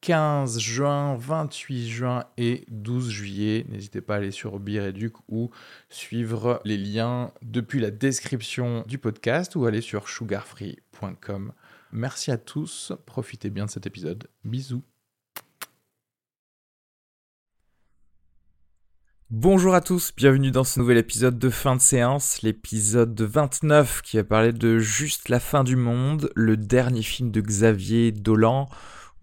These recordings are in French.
15 juin, 28 juin et 12 juillet. N'hésitez pas à aller sur Bireduc ou suivre les liens depuis la description du podcast ou aller sur sugarfree.com. Merci à tous, profitez bien de cet épisode. Bisous. Bonjour à tous, bienvenue dans ce nouvel épisode de fin de séance, l'épisode 29 qui va parler de Juste la fin du monde, le dernier film de Xavier Dolan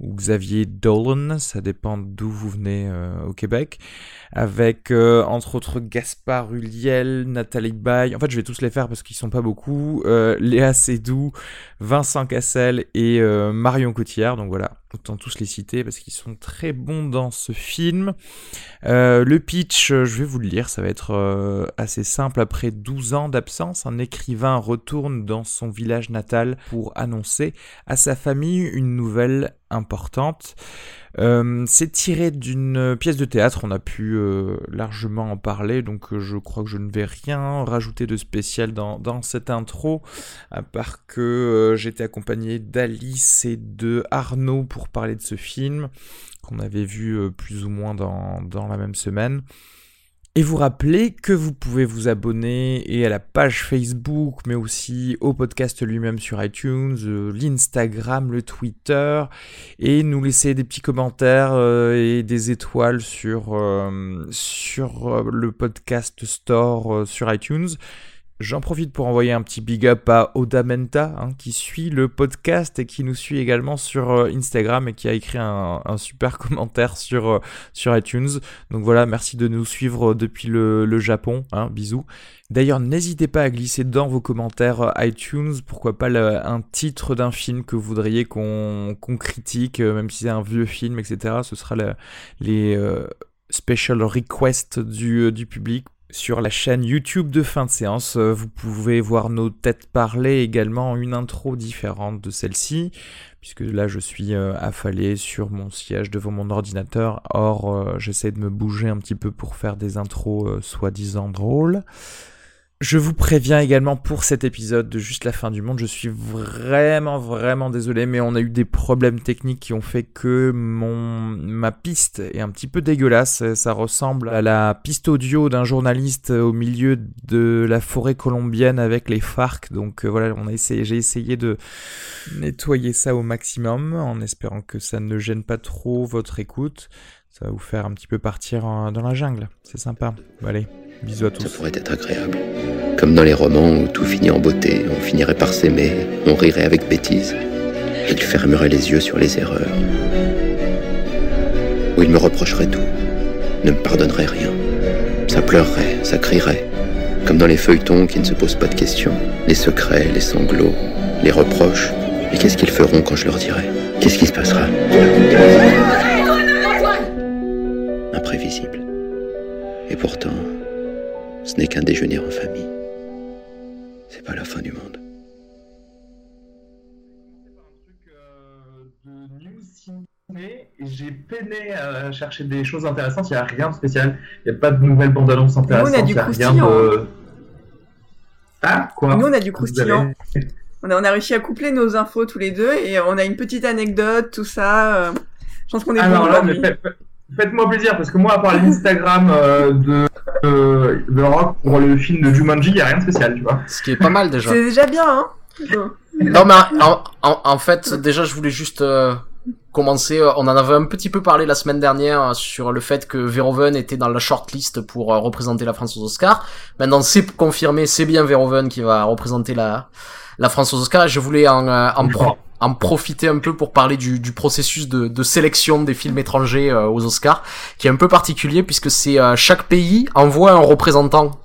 ou Xavier Dolan, ça dépend d'où vous venez euh, au Québec, avec euh, entre autres Gaspard Huliel, Nathalie Baye, en fait je vais tous les faire parce qu'ils sont pas beaucoup, euh, Léa Seydoux, Vincent Cassel et Marion Cotillard, donc voilà, autant tous les citer parce qu'ils sont très bons dans ce film. le pitch, je vais vous le lire, ça va être assez simple. Après 12 ans d'absence, un écrivain retourne dans son village natal pour annoncer à sa famille une nouvelle importante. Euh, c'est tiré d'une pièce de théâtre, on a pu euh, largement en parler, donc euh, je crois que je ne vais rien rajouter de spécial dans, cette intro, à part que j'étais accompagné d'Alice et de Arnaud pour parler de ce film, qu'on avait vu plus ou moins dans, dans la même semaine. Et vous rappelez que vous pouvez vous abonner et à la page Facebook, mais aussi au podcast lui-même sur iTunes, euh, l'Instagram, le Twitter, et nous laisser des petits commentaires euh, et des étoiles sur, euh, sur le podcast store sur iTunes. J'en profite pour envoyer un petit big up à Odamenta, hein, qui suit le podcast et qui nous suit également sur euh, Instagram et qui a écrit un, super commentaire sur, euh, sur iTunes. Donc voilà, merci de nous suivre euh, depuis le, Japon. Hein, bisous. D'ailleurs, n'hésitez pas à glisser dans vos commentaires iTunes, pourquoi pas un titre d'un film que vous voudriez qu'on critique, même si c'est un vieux film, etc. Ce sera les special requests du, du public sur la chaîne YouTube de fin de séance. Euh, vous pouvez voir nos têtes parler également, une intro différente de celle-ci, puisque là je suis euh, affalé sur mon siège devant mon ordinateur. Or, euh, j'essaie de me bouger un petit peu pour faire des intros soi-disant drôles. Je vous préviens également pour cet épisode de Juste la fin du monde, je suis vraiment vraiment désolé mais on a eu des problèmes techniques qui ont fait que mon ma piste est un petit peu dégueulasse, ça ressemble à la piste audio d'un journaliste au milieu de la forêt colombienne avec les FARC. Donc euh, voilà, on a j'ai essayé de nettoyer ça au maximum en espérant que ça ne gêne pas trop votre écoute. Ça va vous faire un petit peu partir dans la jungle. C'est sympa. allez, bisous à tous. Ça pourrait être agréable. Comme dans les romans où tout finit en beauté, on finirait par s'aimer, on rirait avec bêtise. Il fermerait les yeux sur les erreurs. Où il me reprocherait tout, ne me pardonnerait rien. Ça pleurerait, ça crierait. Comme dans les feuilletons qui ne se posent pas de questions. Les secrets, les sanglots, les reproches. Et qu'est-ce qu'ils feront quand je leur dirai? Qu'est-ce qui se passera? Imprévisible. Et pourtant, ce n'est qu'un déjeuner en famille. C'est pas la fin du monde. J'ai peiné à chercher des choses intéressantes, il n'y a rien de spécial. Il n'y a pas de nouvelles bandes annonces intéressantes. Nous, on a du croustillant. De... Ah, quoi Nous, on a du croustillant. On, a, on a réussi à coupler nos infos tous les deux et on a une petite anecdote, tout ça. Euh, je pense qu'on est Alors là, mais faites-moi plaisir parce que moi, à part l'Instagram euh, de, euh, de Rock pour le film de Jumanji, il n'y a rien de spécial, tu vois. Ce qui est pas mal déjà. C'est déjà bien, hein. non, mais en, en, en, fait, déjà, je voulais juste euh, commencer. Euh, on en avait un petit peu parlé la semaine dernière euh, sur le fait que Verhoeven était dans la shortlist pour représenter la France aux Oscars. Maintenant, c'est confirmé, c'est bien Verhoeven qui va représenter la, la France aux Oscars. Je voulais en, en, en profiter un peu pour parler du, processus de, de, sélection des films étrangers aux Oscars, qui est un peu particulier puisque c'est chaque pays envoie un représentant.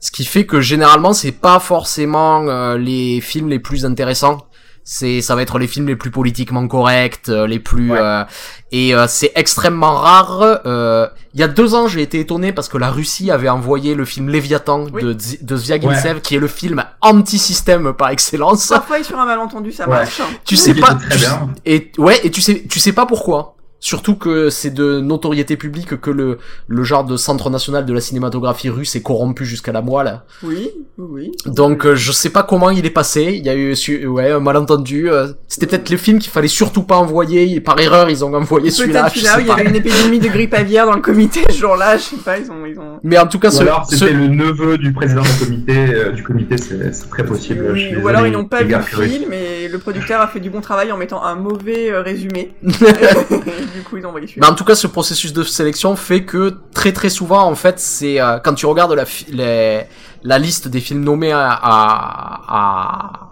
Ce qui fait que généralement c'est pas forcément les films les plus intéressants C'est, ça va être les films les plus politiquement corrects, euh, les plus, Ouais. euh, et euh, c'est extrêmement rare. euh, Il y a deux ans, j'ai été étonné parce que la Russie avait envoyé le film Léviathan Oui. de, de Zviagintsev, qui est le film anti-système par excellence. Parfois, sur un malentendu, ça Ouais. marche. Tu sais pas, tu- et ouais, et tu sais, tu sais pas pourquoi. Surtout que c'est de notoriété publique que le, le genre de centre national de la cinématographie russe est corrompu jusqu'à la moelle. Oui, oui, oui. Donc euh, je sais pas comment il est passé. Il y a eu su- ouais un malentendu. euh, C'était peut-être les films qu'il fallait surtout pas envoyer. Et par erreur ils ont envoyé celui-là. Peut-être il y avait une épidémie de grippe aviaire dans le comité ce jour-là, je sais pas, ils ont, ils ont... Mais en tout cas Ou ce, alors ce- c'était le neveu du président du comité. euh, du comité, c'est très possible. suis Ou alors ils n'ont pas vu le film et le producteur a fait du bon travail en mettant un mauvais euh, résumé. Du coup, ils ont envoyé Mais celui-là. en tout cas, ce processus de sélection fait que très très souvent, en fait, c'est euh, quand tu regardes la, les- la liste des films nommés à, à, à-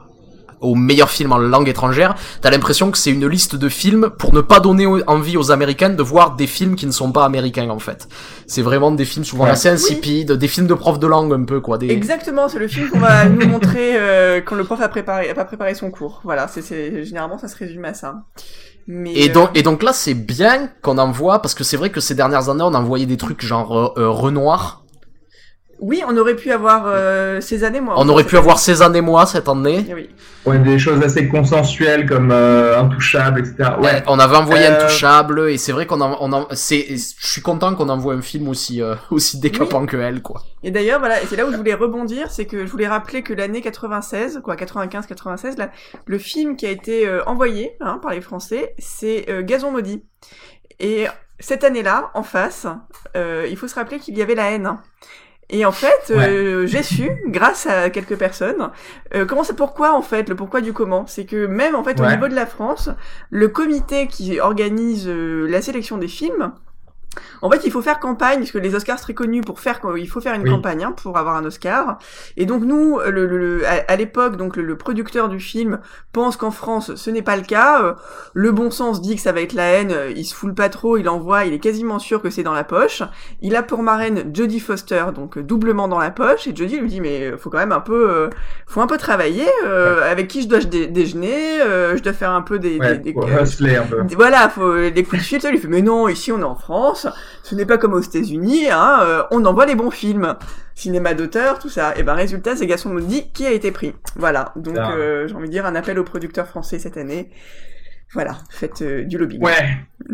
aux meilleurs films en langue étrangère, t'as l'impression que c'est une liste de films pour ne pas donner au- envie aux Américains de voir des films qui ne sont pas américains en fait. C'est vraiment des films souvent Ouais. assez insipides, des films de profs de langue un peu quoi. Des... Exactement, c'est le film qu'on va nous montrer euh, quand le prof a préparé, a pas préparé son cours. Voilà, c'est, c'est, généralement ça se résume à ça. Mais, Et euh, donc, et donc là, c'est bien qu'on envoie, parce que c'est vrai que ces dernières années, on envoyait des trucs genre euh, euh, Renoir. Oui, on aurait pu avoir euh, ces années, moi. On aurait pu avoir Cézanne et moi cette année. Oui. Ouais, des choses assez consensuelles comme euh, intouchables, etc. Ouais, Ouais. on avait envoyé Euh, Intouchable et c'est vrai qu'on en, on en, c'est, je suis content qu'on envoie un film aussi euh, aussi décapant que elle quoi. Et d'ailleurs, voilà, et c'est là où je voulais rebondir, c'est que je voulais rappeler que l'année 96, quoi, 95-96, là, le film qui a été euh, envoyé hein, par les Français, c'est euh, Gazon maudit. Et cette année-là, en face, euh, il faut se rappeler qu'il y avait la haine. Et en fait, euh, j'ai su, grâce à quelques personnes, euh, comment c'est pourquoi en fait, le pourquoi du comment, c'est que même en fait au niveau de la France, le comité qui organise euh, la sélection des films, en fait, il faut faire campagne, parce que les Oscars sont très connus pour faire, il faut faire une Oui. campagne hein, pour avoir un Oscar. Et donc nous, le, le- le- à, l'époque, donc le, le producteur du film pense qu'en France, ce n'est pas le cas. Euh, Le bon sens dit que ça va être la haine. euh, Il se foule pas trop, il envoie, il est quasiment sûr que c'est dans la poche. Il a pour marraine Jodie Foster, donc euh, doublement dans la poche. Et Jodie lui dit mais faut quand même un peu, euh, faut un peu travailler. euh, Avec qui je dois dé- déjeuner euh, Je dois faire un peu des, Ouais, des- des- hustler un peu. voilà, faut les coups de fil, lui fait mais non, ici on est en France, ce n'est pas comme aux États-Unis, hein, euh, on envoie les bons films, cinéma d'auteur, tout ça. Et ben résultat, c'est Gaston Maudit qui a été pris. Voilà, donc Ah. euh, j'ai envie de dire un appel aux producteurs français cette année. Voilà, faites euh, du lobbying. Ouais.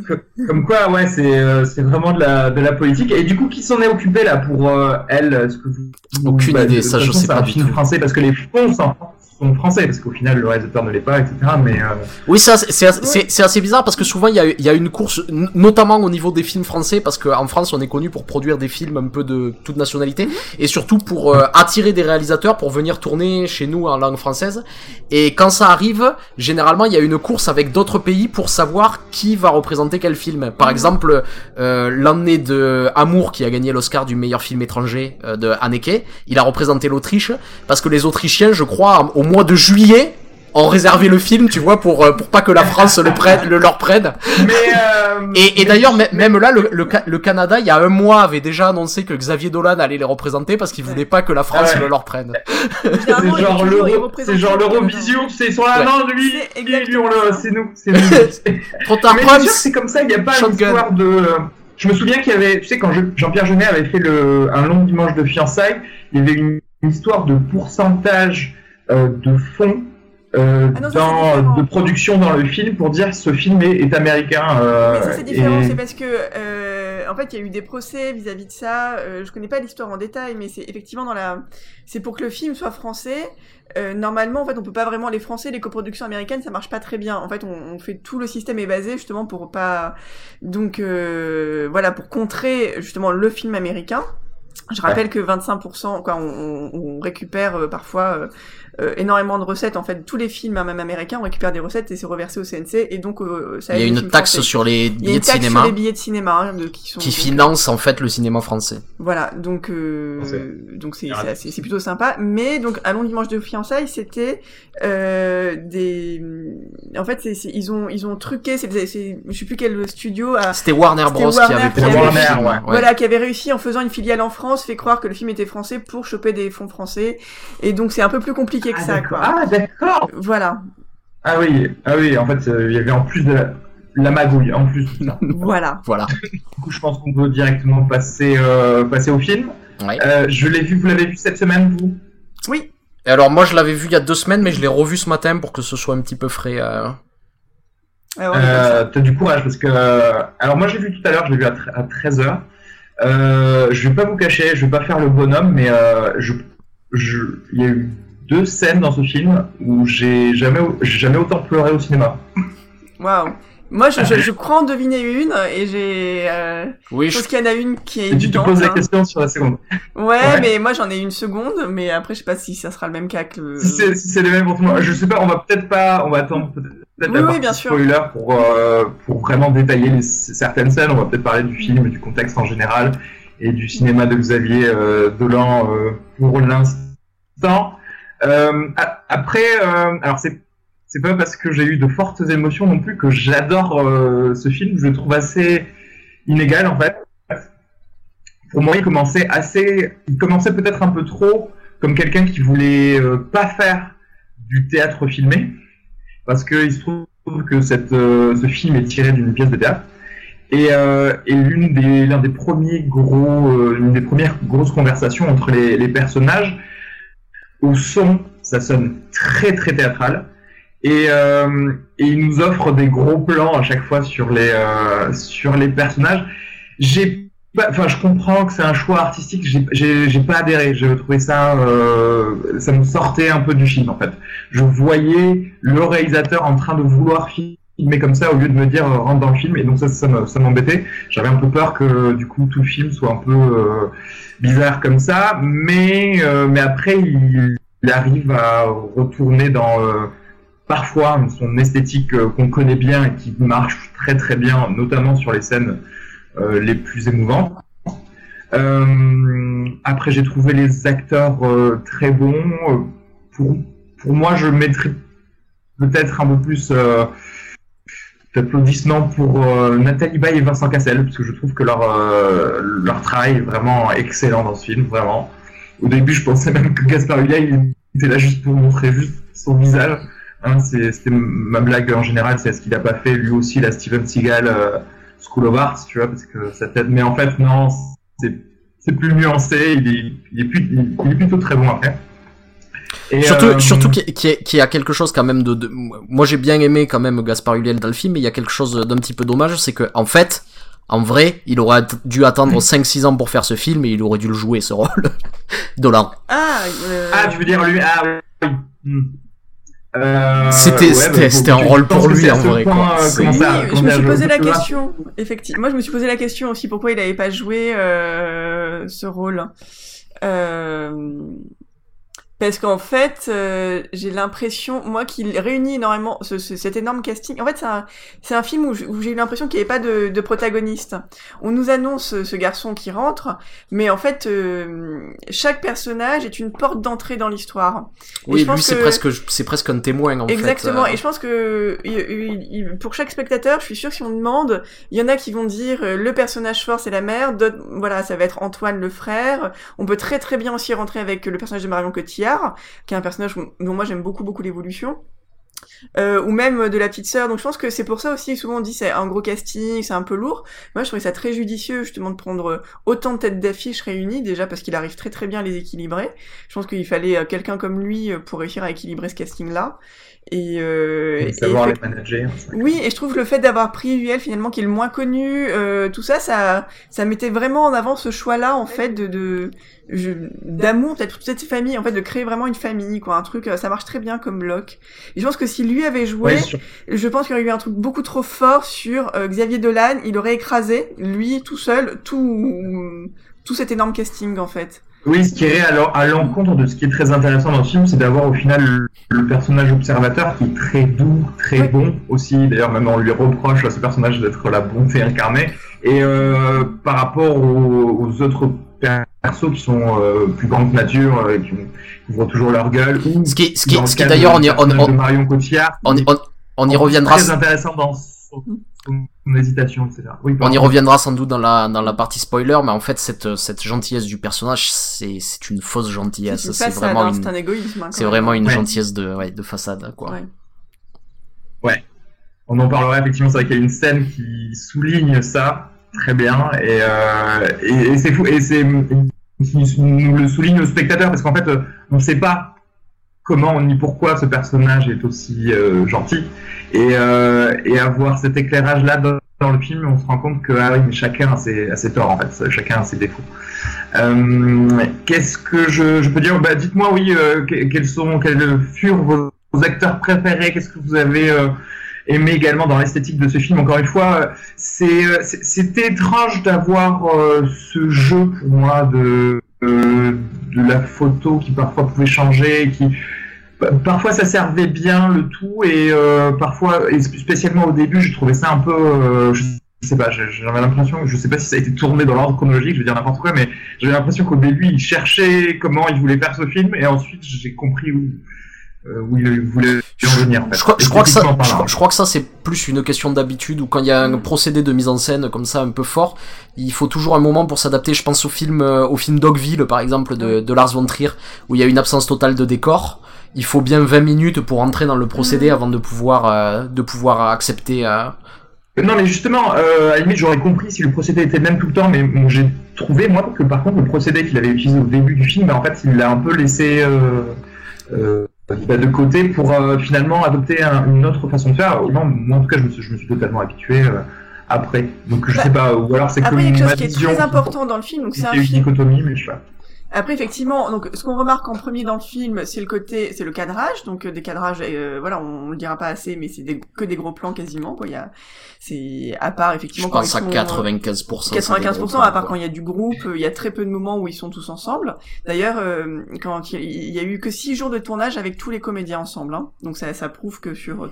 Co- Comme quoi, ouais, c'est euh, c'est vraiment de la de la politique. Et du coup, qui s'en est occupé là pour euh, elle Est-ce que vous- Aucune bah, idée, de ça, je sais pas du film tout. français parce que les fonds sont, sont français parce qu'au final le réalisateur ne l'est pas, etc. Mais euh, Oui, c'est assez, c'est assez- c'est- c'est assez bizarre parce que souvent il y a, il y a une course, notamment au niveau des films français, parce qu'en France on est connu pour produire des films un peu de toute nationalité et surtout pour euh, attirer des réalisateurs pour venir tourner chez nous en langue française. Et quand ça arrive, généralement il y a une course avec d'autres pays pour savoir qui va représenter quel film. Par exemple, euh, l'année de Amour qui a gagné l'Oscar du meilleur film étranger euh, de Haneke, il a représenté l'Autriche parce que les Autrichiens, je crois, au mois de juillet ont réservé le film, tu vois, pour euh, pour pas que la France le prenne, le leur prenne. mais euh, Et, et d'ailleurs, mê- même là, le, le, Ca- le Canada, il y a un mois, avait déjà annoncé que Xavier Dolan allait les représenter parce qu'il voulait pas que la France Ah ouais. le leur prenne. Généralement, c'est genre l'Eurovision, c'est sur la non lui, C'est lui, lui, on le, c'est nous, c'est nous. Trop tard, c'est comme ça, il n'y a pas une Shotgun. histoire de. euh, Je me souviens qu'il y avait, tu sais, quand je- Jean-Pierre Jeunet avait fait le, un long dimanche de fiançailles, il y avait une, une histoire de pourcentage euh, de fonds euh, Ah non, dans, différent. de production dans le film pour dire ce film est, est américain. euh, Mais ça c'est différent, et- c'est parce que euh, en fait il y a eu des procès vis-à-vis de ça. Euh, je connais pas l'histoire en détail, mais c'est effectivement dans la, c'est pour que le film soit français. Euh, normalement, en fait, on peut pas vraiment les Français, les coproductions américaines, ça marche pas très bien. En fait, on, on fait tout le système est basé justement pour pas, donc euh, voilà, pour contrer justement le film américain. Je rappelle que 25%, quoi, on, on- on récupère euh, parfois euh, euh, énormément de recettes. En fait, tous les films, même américains, on récupère des recettes et c'est reversé au CNC. Et donc, euh, ça Il y a une taxe français. sur les Il y a billets une de taxe cinéma sur les billets de cinéma hein, de, qui sont qui donc, finance en fait le cinéma français. Voilà, donc euh, donc c'est c'est plutôt sympa. Mais donc à long dimanche de fiançailles, c'était euh, des en fait c'est c'est- ils ont ils ont truqué. C'est c'est- je sais plus quel studio a C'était Warner Bros qui Warner avait qui avait fait- film. Warner, ouais. voilà qui avait réussi en faisant une filiale en France, fait croire que le film était français pour choper des fonds français. Et donc c'est un peu plus compliqué que Ah, ça d'accord. quoi. Ah d'accord. Voilà. Ah oui, ah oui, en fait, euh, il y avait en plus de la, la magouille, en plus. Voilà. Voilà. Du coup, je pense qu'on peut directement passer, euh, passer au film. Ouais. Euh, je l'ai vu, vous l'avez vu cette semaine, vous? Oui. Et alors moi je l'avais vu il y a deux semaines, mais je l'ai revu ce matin pour que ce soit un petit peu frais. euh. Ah ouais. Euh, T'as du courage parce que. Alors, moi, j'ai vu tout à l'heure, je l'ai vu à, tre- à 13h. Euh, je vais pas vous cacher, je vais pas faire le bonhomme, mais euh, je, je, il y a eu deux scènes dans ce film où j'ai jamais, j'ai jamais autant pleuré au cinéma. Waouh. Moi, je, je, je crois en deviner une et j'ai. Euh... Oui, Je pense qu'il y en a une qui est Et tu te poses la hein. question sur la seconde. Ouais, Ouais. mais moi j'en ai une seconde, mais après je sais pas si ça sera le même cas que le. Si c'est si les mêmes pour tout le monde, je sais pas, on va peut-être pas, on va attendre peut-être Oui, la oui, sûr. spoiler pour, euh, pour vraiment détailler les, certaines scènes. On va peut-être parler du film, du contexte en général et du cinéma de Xavier euh, Dolan euh, pour l'instant. Euh, après, euh, alors c'est pas parce que j'ai eu de fortes émotions non plus que j'adore euh, ce film. Je le trouve assez inégal en fait. Pour moi, il commençait assez, il commençait peut-être un peu trop comme quelqu'un qui voulait pas faire du théâtre filmé, parce que il se trouve que ce film est tiré d'une pièce de théâtre. Et, l'une des, l'un des premiers gros, des premières grosses conversations entre les personnages, au son, ça sonne très très théâtral. Et, euh, il nous offre des gros plans à chaque fois sur les, euh, sur les personnages. J'ai enfin, je comprends que c'est un choix artistique. J'ai- pas adhéré. J'ai trouvé ça, euh, ça me sortait un peu du film en fait. Je voyais le réalisateur en train de vouloir filmer comme ça au lieu de me dire euh, rentre dans le film. Et donc ça, ça me- ça m'embêtait. J'avais un peu peur que du coup tout le film soit un peu euh, bizarre comme ça. Mais euh, mais après il, arrive à retourner dans euh, parfois son esthétique euh, qu'on connaît bien et qui marche très très bien, notamment sur les scènes euh, les plus émouvantes. Euh, après, j'ai trouvé les acteurs euh, très bons. Euh, Pour, pour moi, je mettrais peut-être un peu plus d'applaudissements pour euh, Nathalie Baye et Vincent Cassel, parce que je trouve que leur, euh, leur travail est vraiment excellent dans ce film, vraiment. Au début, je pensais même que Gaspard Ulliel il était là juste pour montrer juste son visage. Hein, C'était ma blague en général, c'est ce qu'il a pas fait lui aussi, la Steven Seagal euh, School of Arts, tu vois, parce que sa tête. Mais en fait, non, c'est plus nuancé, il est, il est plutôt très bon après. Et, Surtout, euh, surtout qu'il y, a- qu'il y a quelque chose quand même de, de- moi j'ai bien aimé quand même Gaspard Ulliel dans le film, mais il y a quelque chose d'un petit peu dommage, c'est que en fait, en vrai, il aurait dû attendre 5-6 ans pour faire ce film et il aurait dû le jouer ce rôle. Dolan. Ah, euh... Ah, tu veux dire lui Ah oui. Hmm. Euh, C'était- ouais, c'était- c'était je un rôle pour lui, en vrai, point, quoi. euh, Oui, ça- je me suis posé la question. Effectivement, moi je me suis posé la question aussi pourquoi il avait pas joué euh, ce rôle. Euh, Parce qu'en fait, euh, j'ai l'impression, moi, qu'il réunit énormément ce, ce- cet énorme casting. En fait, c'est un, c'est un film où, j'ai eu l'impression qu'il n'y avait pas de, de protagoniste. On nous annonce ce, ce garçon qui rentre, mais en fait, euh, chaque personnage est une porte d'entrée dans l'histoire. Et Oui, je pense lui c'est que- presque, c'est presque un témoin en Exactement. fait. euh. Et je pense que il- il- il- pour chaque spectateur, je suis sûre que si on demande, il y en a qui vont dire euh, le personnage fort c'est la mère, d'autres voilà ça va être Antoine le frère. On peut très très bien aussi rentrer avec le personnage de Marion Cotillard, qui est un personnage dont moi j'aime beaucoup beaucoup l'évolution. Euh, ou même de la petite sœur. Donc je pense que c'est pour ça aussi souvent on dit c'est un gros casting, c'est un peu lourd. Moi je trouvais ça très judicieux justement de prendre autant de têtes d'affiche réunies déjà parce qu'il arrive très très bien à les équilibrer. Je pense qu'il fallait euh, quelqu'un comme lui euh, pour réussir à équilibrer ce casting là. Et, euh, Et et savoir les manager. oui, et je trouve le fait d'avoir pris UL finalement qui est le moins connu, euh, tout ça, ça, ça mettait vraiment en avant ce choix-là en fait de, de d'amour peut-être toute cette famille, en fait de créer vraiment une famille, quoi, un truc, euh, ça marche très bien comme bloc. Et je pense que si lui avait joué, Ouais, je pense qu'il y aurait eu un truc beaucoup trop fort sur euh, Xavier Dolan, il aurait écrasé lui tout seul tout tout cet énorme casting en fait. Oui, ce qui est à l'en- à l'encontre de ce qui est très intéressant dans le film, c'est d'avoir au final le, le personnage observateur qui est très doux, très Oui. bon aussi. D'ailleurs, même on lui reproche à ce personnage d'être la bonté incarnée. Et euh, par rapport aux, aux autres persos qui sont euh, plus grands que nature, euh, qui, ont- qui ouvrent toujours leur gueule, ou Ce qui, ce qui, qui d'ailleurs, on y, on, on, Marion Cotillard, on, y- on, on y reviendra. Très intéressant dans son, son hésitation, etc. Oui, On y reviendra sans doute dans la dans la partie spoiler, mais en fait cette cette gentillesse du personnage, c'est c'est une fausse gentillesse. C'est vraiment une c'est un égoïsme. hein, c'est vraiment une Ouais. gentillesse de ouais, de façade quoi. Ouais. Ouais. On en parlera effectivement, c'est vrai qu'il y a une scène qui souligne ça très bien. Et, euh, et, c'est fou et c'est nous le souligne le spectateur parce qu'en fait on ne sait pas comment ni pourquoi ce personnage est aussi euh, gentil. Et, euh, et avoir cet éclairage là dans, le film on se rend compte que ah mais chacun a ses, a ses torts en fait. Chacun a ses défauts. Euh, qu'est-ce que je, je, peux dire? Bah, dites-moi oui euh, quels sont quels furent vos, acteurs préférés? Qu'est-ce que vous avez euh, aimé également dans l'esthétique de ce film. Encore une fois, c'est étrange d'avoir euh, ce jeu pour moi de euh, de la photo qui parfois pouvait changer, qui parfois ça servait bien le tout et euh, parfois et spécialement au début, je trouvais ça un peu je sais pas, j'avais l'impression, je sais pas si ça a été tourné dans l'ordre chronologique, je vais dire n'importe quoi, mais j'avais l'impression qu'au début il cherchait comment il voulait faire ce film et ensuite j'ai compris où où il voulait en venir. En fait. Je crois, je crois que ça, je, je, crois que ça c'est plus une question d'habitude ou quand il y a un procédé de mise en scène comme ça un peu fort, il faut toujours un moment pour s'adapter. Je pense au film, euh, au film Dogville par exemple de, de Lars von Trier où il y a une absence totale de décor. Il faut bien 20 minutes pour entrer dans le procédé avant de pouvoir, euh, de pouvoir accepter. Euh... Non mais justement, euh, à la limite j'aurais compris si le procédé était le même tout le temps, mais bon, j'ai trouvé moi que par contre le procédé qu'il avait utilisé au début du film, en fait il l'a un peu laissé euh, euh, de côté pour euh, finalement adopter un, une autre façon de faire. Non, moi en tout cas, je me suis, je me suis totalement habitué euh, après. Donc je bah, sais pas, ou alors c'est que après, il y a quelque chose qui est très important dans le film, donc c'est un film. dichotomie, mais je sais pas. Après, effectivement, donc ce qu'on remarque en premier dans le film, c'est le côté, c'est le cadrage, donc euh, des cadrages, euh, voilà, on, on, le dira pas assez, mais c'est des, que des gros plans quasiment, quoi. Il y a, c'est à part effectivement Je quand pense ils à sont, 95%. 95%, à part quand il y a du groupe, il y a très peu de moments où ils sont tous ensemble. D'ailleurs, euh, quand il y a eu que six jours de tournage avec tous les comédiens ensemble, hein. donc ça, ça prouve que sur,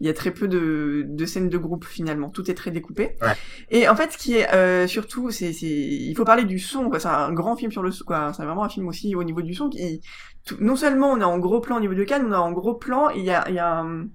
il y a très peu de, de scènes de groupe finalement, tout est très découpé. Ouais. Et en fait, ce qui est euh, surtout, c'est, il faut parler du son, quoi. C'est un grand film sur le, quoi. C'est vraiment un film aussi au niveau du son qui, non seulement on est en gros plan au niveau de calme, on est en gros plan, il y a, il y a un,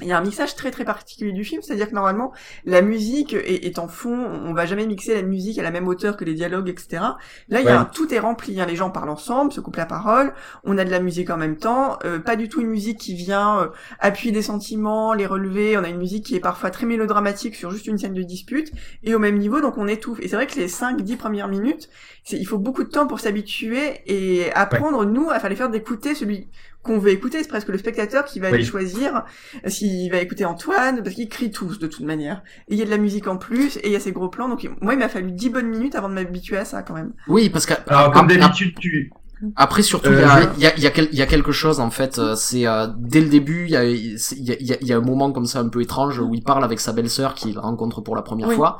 il y a un mixage très très particulier du film, c'est-à-dire que normalement la musique est, est, en fond, on va jamais mixer la musique à la même hauteur que les dialogues, etc. Là, il y a un, tout est rempli, hein, les gens parlent ensemble, se coupent la parole, on a de la musique en même temps, euh, pas du tout une musique qui vient euh, appuyer des sentiments, les relever, on a une musique qui est parfois très mélodramatique sur juste une scène de dispute, et au même niveau, donc on étouffe. Et c'est vrai que les 5-10 premières minutes, il faut beaucoup de temps pour s'habituer et apprendre, ouais. nous, à faire les faire d'écouter celui qu'on veut écouter, c'est presque le spectateur qui va oui. aller choisir s'il va écouter Antoine, parce qu'ils crient tous de toute manière. Et il y a de la musique en plus, et il y a ces gros plans, donc moi il m'a fallu 10 bonnes minutes avant de m'habituer à ça quand même. Oui, parce que... Alors comme d'habitude tu... Après, surtout, il euh, y, a, y, a, y, a quel, y, a, quelque chose, en fait, euh, c'est euh, dès le début, il y a, y, a, y a un moment comme ça un peu étrange où il parle avec sa belle-sœur qu'il rencontre pour la première oui. fois.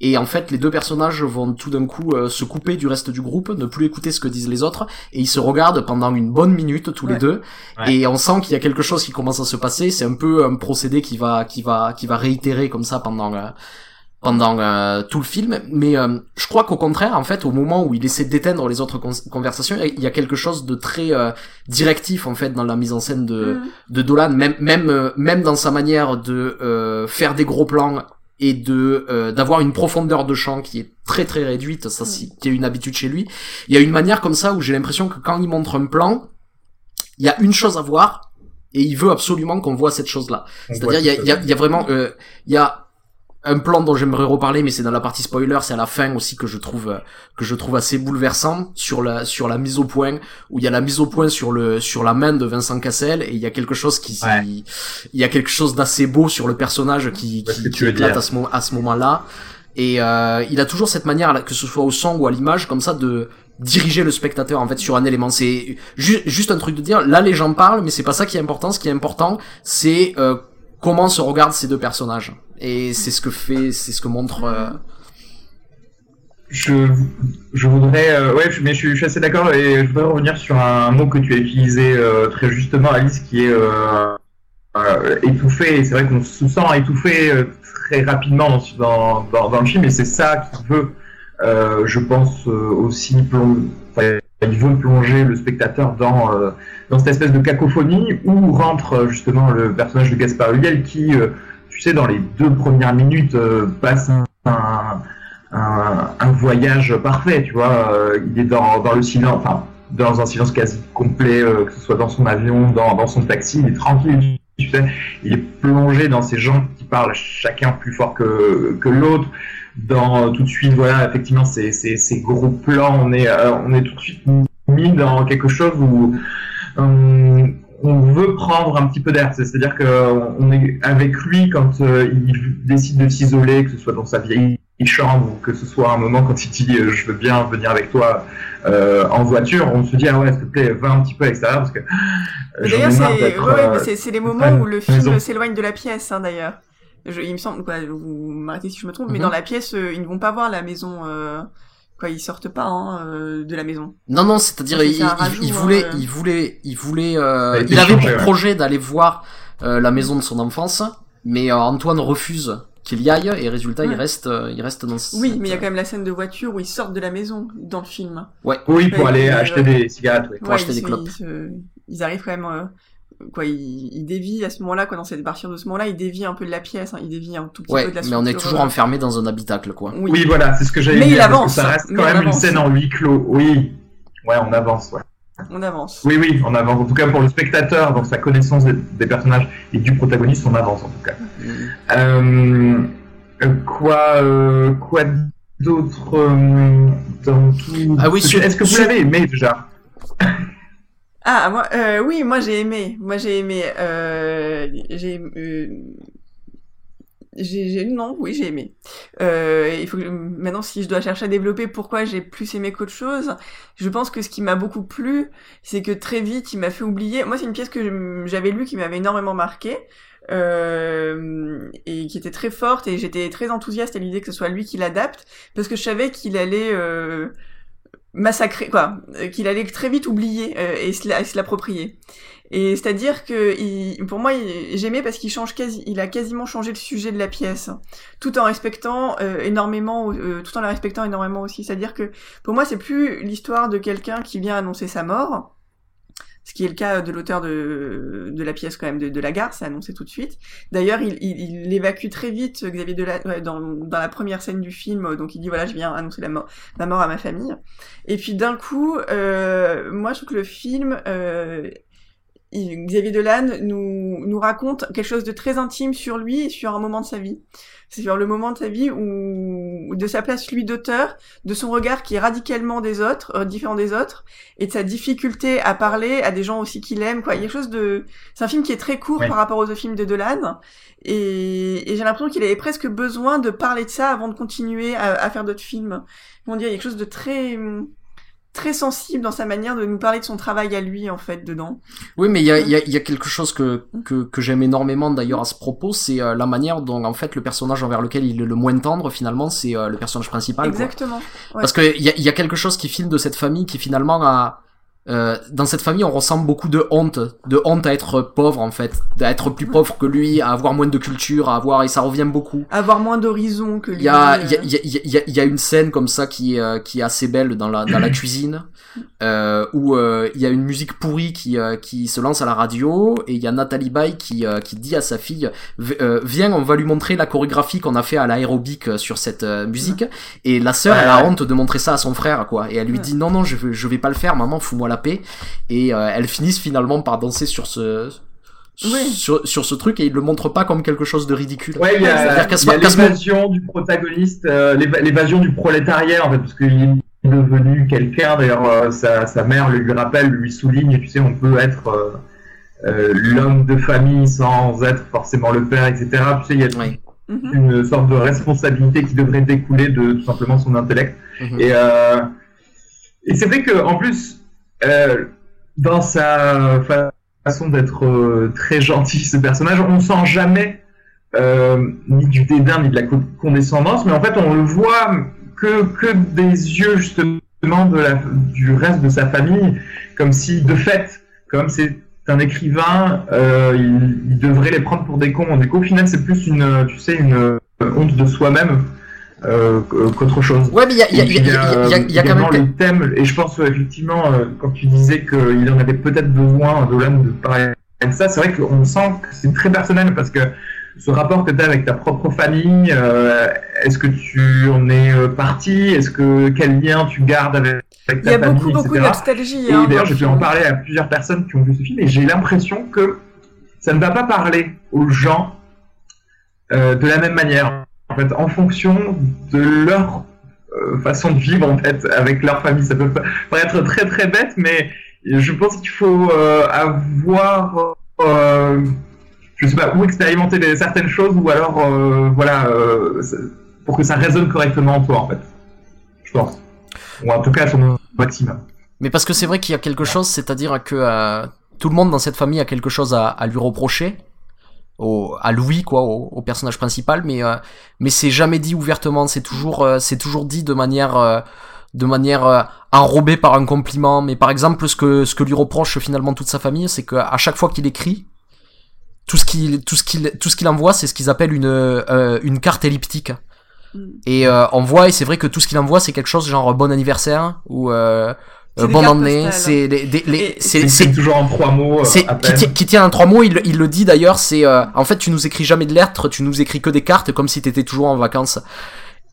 Et en fait, les deux personnages vont tout d'un coup euh, se couper du reste du groupe, ne plus écouter ce que disent les autres, et ils se regardent pendant une bonne minute tous ouais. les deux. Ouais. Et on sent qu'il y a quelque chose qui commence à se passer. C'est un peu un procédé qui va, qui va, qui va réitérer comme ça pendant. Pendant euh, tout le film, mais euh, je crois qu'au contraire, en fait, au moment où il essaie d'éteindre les autres con conversations, il y a quelque chose de très euh, directif en fait dans la mise en scène de, Mm. de Dolan, même même euh, même dans sa manière de euh, faire des gros plans et de euh, d'avoir une profondeur de champ qui est très très réduite, ça c'est qui est une habitude chez lui. Il y a une manière comme ça où j'ai l'impression que quand il montre un plan, il y a une chose à voir et il veut absolument qu'on voit cette chose-là. C'est-à-dire il y a, y, a, y a vraiment euh, il y a un plan dont j'aimerais reparler mais c'est dans la partie spoiler c'est à la fin aussi que je trouve que je trouve assez bouleversant sur la sur la mise au point où il y a la mise au point sur le sur la main de Vincent Cassel et il y a quelque chose qui ouais. il, y a quelque chose d'assez beau sur le personnage qui qui, qui éclate à ce moment à ce moment-là. Et euh, il a toujours cette manière que ce soit au son ou à l'image comme ça de diriger le spectateur en fait sur un élément. C'est ju juste un truc de dire là les gens parlent mais c'est pas ça qui est important. Ce qui est important c'est euh, comment se regardent ces deux personnages et c'est ce que fait c'est ce que montre euh... je, je voudrais euh, ouais mais je, suis assez d'accord et je voudrais revenir sur un mot que tu as utilisé euh, très justement Alice qui est euh, étouffé. C'est vrai qu'on se sent étouffé très rapidement dans, dans, dans le film et c'est ça qui veut je pense aussi enfin, il plonger le spectateur dans, dans cette espèce de cacophonie où rentre justement le personnage de Gaspard Ulliel qui, tu sais, dans les deux premières minutes euh, passe un, un, voyage parfait, tu vois. il est dans, dans le silence, enfin, dans un silence quasi complet, que ce soit dans son avion, dans, dans son taxi, il est tranquille, tu sais, il est plongé dans ces gens qui parlent chacun plus fort que, que l'autre. Dans tout de suite, voilà, effectivement, ces, ces, gros plans, on est, euh, on est tout de suite mis dans quelque chose où on, on veut prendre un petit peu d'air. C'est-à-dire qu'on est avec lui quand euh, il décide de s'isoler, que ce soit dans sa vieille chambre ou que ce soit un moment quand il dit euh, je veux bien venir avec toi euh, en voiture, on se dit ah ouais s'il te plaît va un petit peu à l'extérieur parce que euh, d'ailleurs c'est ouais, les moments où le film s'éloigne de la pièce hein, d'ailleurs. il me semble quoi, vous m'arrêtez si je me trompe, mais mhm. dans la pièce ils ne vont pas voir la maison quoi ils sortent pas hein, de la maison. Non non c'est à dire il, il, voulait, il, voulait il voulait il avait pour projet d'aller voir la maison de son enfance mais Antoine refuse qu'il y aille et résultat il reste euh, il reste dans oui mais il y a quand même la scène de voiture où ils sortent de la maison dans le film. Ouais. Oui pour aller acheter des cigarettes pour acheter des clopes. ils, arrivent quand même euh, quoi ils, ils dévient à ce moment-là quoi dans cette partir de ce moment-là ils dévient un peu de la pièce hein, ils dévient un tout petit peu de la mais on est toujours enfermé dans un habitacle quoi oui, voilà c'est ce que j'avais mais il avance ça reste quand même une scène en huis clos oui ouais on avance ouais on avance. Oui, oui, on avance. En tout cas, pour le spectateur, dans sa connaissance des, personnages et du protagoniste, on avance en tout cas. Mm. Euh, quoi, euh, quoi d'autre euh, dans tout Ah oui, Est-ce que vous l'avez aimé déjà? Ah, moi, euh, oui, moi j'ai aimé. Moi j'ai aimé. j'ai j'ai non oui j'ai aimé euh, il faut maintenant si je dois chercher à développer pourquoi j'ai plus aimé qu'autre chose je pense que ce qui m'a beaucoup plu c'est que très vite il m'a fait oublier moi c'est une pièce que j'avais lue qui m'avait énormément marqué euh, et qui était très forte et j'étais très enthousiaste à l'idée que ce soit lui qui l'adapte parce que je savais qu'il allait euh, massacrer quoi qu'il allait très vite oublier euh, et se l'approprier et c'est-à-dire que il, pour moi, j'aimais parce qu'il change quasi, il a quasiment changé le sujet de la pièce, tout en respectant euh, énormément, euh, tout en la respectant énormément aussi. C'est-à-dire que pour moi, c'est plus l'histoire de quelqu'un qui vient annoncer sa mort, ce qui est le cas de l'auteur de, de la pièce quand même de, de la gare, c'est annoncé tout de suite. D'ailleurs, il, il, il, évacue très vite Xavier dans, dans la première scène du film, donc il dit voilà, je viens annoncer la mort, mort à ma famille. Et puis d'un coup, euh, moi je trouve que le film euh, Xavier Delanne nous, nous raconte quelque chose de très intime sur lui et sur un moment de sa vie. C'est sur le moment de sa vie où, de sa place lui d'auteur, de son regard qui est radicalement des autres, euh, différent des autres, et de sa difficulté à parler à des gens aussi qu'il aime. Quoi, il y a quelque chose de, c'est un film qui est très court par rapport aux autres films de Delanne, et, et j'ai l'impression qu'il avait presque besoin de parler de ça avant de continuer à, à faire d'autres films. Comment dire, il y a quelque chose de très très sensible dans sa manière de nous parler de son travail à lui en fait dedans. Oui, mais il y a, y, a, y a, quelque chose que que, que j'aime énormément d'ailleurs à ce propos, c'est euh, la manière dont en fait le personnage envers lequel il est le moins tendre finalement, c'est euh, le personnage principal. Exactement. Parce que il y a, y a quelque chose qui filme de cette famille qui finalement a euh, dans cette famille, on ressent beaucoup de honte, de honte à être pauvre en fait, d'être plus pauvre que lui, à avoir moins de culture, à avoir et ça revient beaucoup. Avoir moins d'horizon que lui. Il y a, il y, a, y, a, y a une scène comme ça qui est, euh, qui est assez belle dans la, dans la cuisine, euh, où euh, il y a une musique pourrie qui, qui se lance à la radio et il y a Nathalie Baye qui, qui dit à sa fille, viens, on va lui montrer la chorégraphie qu'on a fait à l'aérobic sur cette musique. Et la sœur, elle a honte de montrer ça à son frère quoi, et elle lui dit non non je vais, je vais pas le faire, maman, fous-moi la et euh, elles finissent finalement par danser sur ce sur, sur, ce truc et il le montre pas comme quelque chose de ridicule. Ouais, il y a, l'évasion du protagoniste, euh, l'évasion du prolétariat en fait, parce qu'il est devenu quelqu'un. D'ailleurs, euh, sa, sa, mère lui rappelle, lui souligne, et tu sais, on peut être l'homme de famille sans être forcément le père, etc. Tu sais, il y a mhm. une sorte de responsabilité qui devrait découler de tout simplement son intellect. Mhm. Et, et c'est vrai que en plus, euh, dans sa façon d'être euh, très gentil, ce personnage, on sent jamais euh, ni du dédain ni de la condescendance, mais en fait on le voit que, des yeux justement de la, du reste de sa famille, comme si de fait, comme c'est un écrivain, il, il, devrait les prendre pour des cons. Du coup, au final, c'est plus une, tu sais, une honte de soi-même euh, qu'autre chose. Ouais, mais il y a, y a, y a, y a, quand même les thèmes, et je pense effectivement, euh, quand tu disais qu'il en avait peut-être besoin, Dolan, de parler de ça, c'est vrai qu'on sent que c'est très personnel parce que ce rapport que tu as avec ta propre famille, euh, est-ce que tu en es euh, parti? Est-ce que quel lien tu gardes avec, avec ta famille Il y a beaucoup, beaucoup de nostalgie. Et hein, d'ailleurs, j'ai pu en parler à plusieurs personnes qui ont vu ce film, et j'ai l'impression que ça ne va pas parler aux gens euh, de la même manière. En fonction de leur euh, façon de vivre en fait avec leur famille. Ça peut paraître très très bête, mais je pense qu'il faut euh, avoir, euh, je sais pas, ou expérimenter certaines choses, ou alors voilà, pour que ça résonne correctement en toi en fait. Je pense. Ou en tout cas son maximum. Mais parce que c'est vrai qu'il y a quelque chose, c'est-à-dire que tout le monde dans cette famille a quelque chose à lui reprocher, au, à Louis quoi, au, au personnage principal, mais euh, mais c'est jamais dit ouvertement. C'est toujours euh, c'est toujours dit de manière euh, de manière euh, enrobée par un compliment. Mais par exemple, ce que ce que lui reproche finalement toute sa famille, c'est qu'à chaque fois qu'il écrit, tout ce qu'il tout ce qu'il tout ce qu'il envoie, c'est ce qu'ils appellent une euh, une carte elliptique. Mm. Et euh, on voit, et c'est vrai que tout ce qu'il envoie, c'est quelque chose genre bon anniversaire ou euh, euh, bon postales. C'est Et- c'est C'est c'est toujours en trois mots. euh, qui, qui tient en trois mots. Il, il le dit d'ailleurs. C'est euh, en fait tu nous écris jamais de lettres, tu nous écris que des cartes, comme si t'étais toujours en vacances.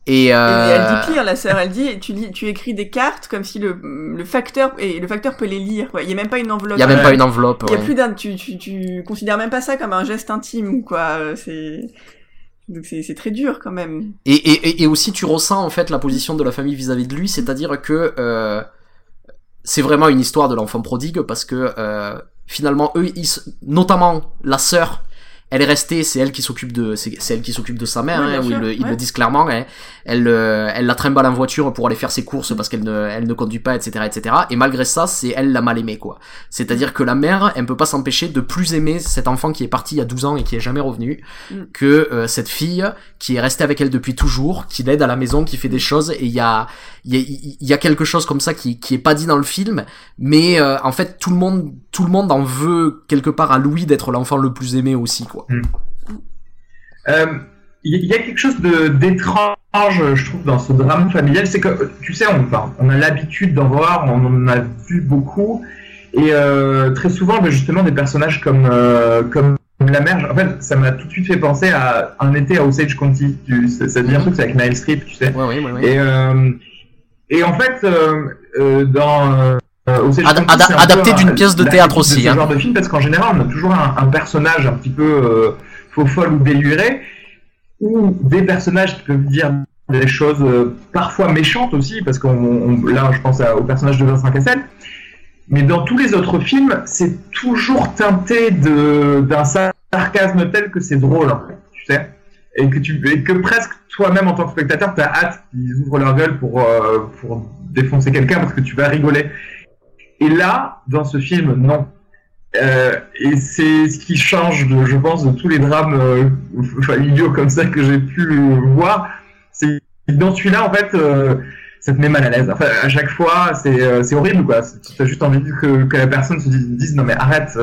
Et, Et euh, elle dit pire, la sœur, elle dit, tu, lis, tu écris des cartes comme si le, le facteur, et le facteur peut les lire, quoi. Il y a même pas une enveloppe. il y a même pas une enveloppe. Il y a ouais. plus d'un, tu, tu, tu considères même pas ça comme un geste intime ou quoi, euh, c'est, donc c'est, c'est très dur quand même. Et, et, et- et aussi tu ressens en fait la position de la famille vis-à-vis de lui, c'est-à-dire que euh, c'est vraiment une histoire de l'enfant prodigue parce que euh, finalement eux, ils, notamment la sœur, elle est restée, c'est elle qui s'occupe de, c'est c'est elle qui s'occupe de sa mère, hein, où ils, le, ils le disent clairement. hein. elle, euh, elle la trimballe en voiture pour aller faire ses courses parce qu'elle ne, elle ne conduit pas, etc., etc. Et malgré ça, c'est elle la mal aimée, quoi. C'est-à-dire que la mère, elle peut pas s'empêcher de plus aimer cet enfant qui est parti il y a 12 ans et qui est jamais revenu Mm. que euh, cette fille qui est restée avec elle depuis toujours, qui l'aide à la maison, qui fait des choses. Et il y a, il y a, il y a quelque chose comme ça qui, qui est pas dit dans le film, mais euh, en fait tout le monde, tout le monde en veut quelque part à Louis d'être l'enfant le plus aimé aussi, quoi. Euh, Il y a quelque chose de d'étrange, je trouve, dans ce drame familial, c'est que, tu sais, on, enfin, on a l'habitude d'en voir, on en a vu beaucoup, et euh, très souvent, ben, justement, des personnages comme euh, comme la mère. En fait, ça m'a tout de suite fait penser à un été à Osage County. Tu- Ça ça dit un Mhm. truc, c'est avec Meryl Streep, tu sais. Ouais, ouais, ouais, ouais. Et euh, et en fait, euh, euh, dans euh, Ad- adapté d'une un- pièce de théâtre aussi, ce hein. genre de film, parce qu'en général, on a toujours un, un personnage un petit peu euh, faux folle ou déluré, ou des personnages qui peuvent dire des choses euh, parfois méchantes aussi, parce qu'on on- là, je pense à- au personnage de Vincent Cassel. Mais dans tous les autres films, c'est toujours teinté de d'un sarcasme tel que c'est drôle, en fait, tu sais, et que tu presque toi-même en tant que spectateur, t'as hâte qu'ils ouvrent leur gueule pour euh, pour défoncer quelqu'un parce que tu vas rigoler. Et là, dans ce film, non. Euh, et c'est ce qui change, je pense, de tous les drames euh, familiaux comme ça que j'ai pu voir. C'est dans celui-là, en fait, euh, ça te met mal à l'aise. Enfin, à chaque fois, c'est horrible, quoi. Tu as juste envie que, que la personne se dise, non mais arrête,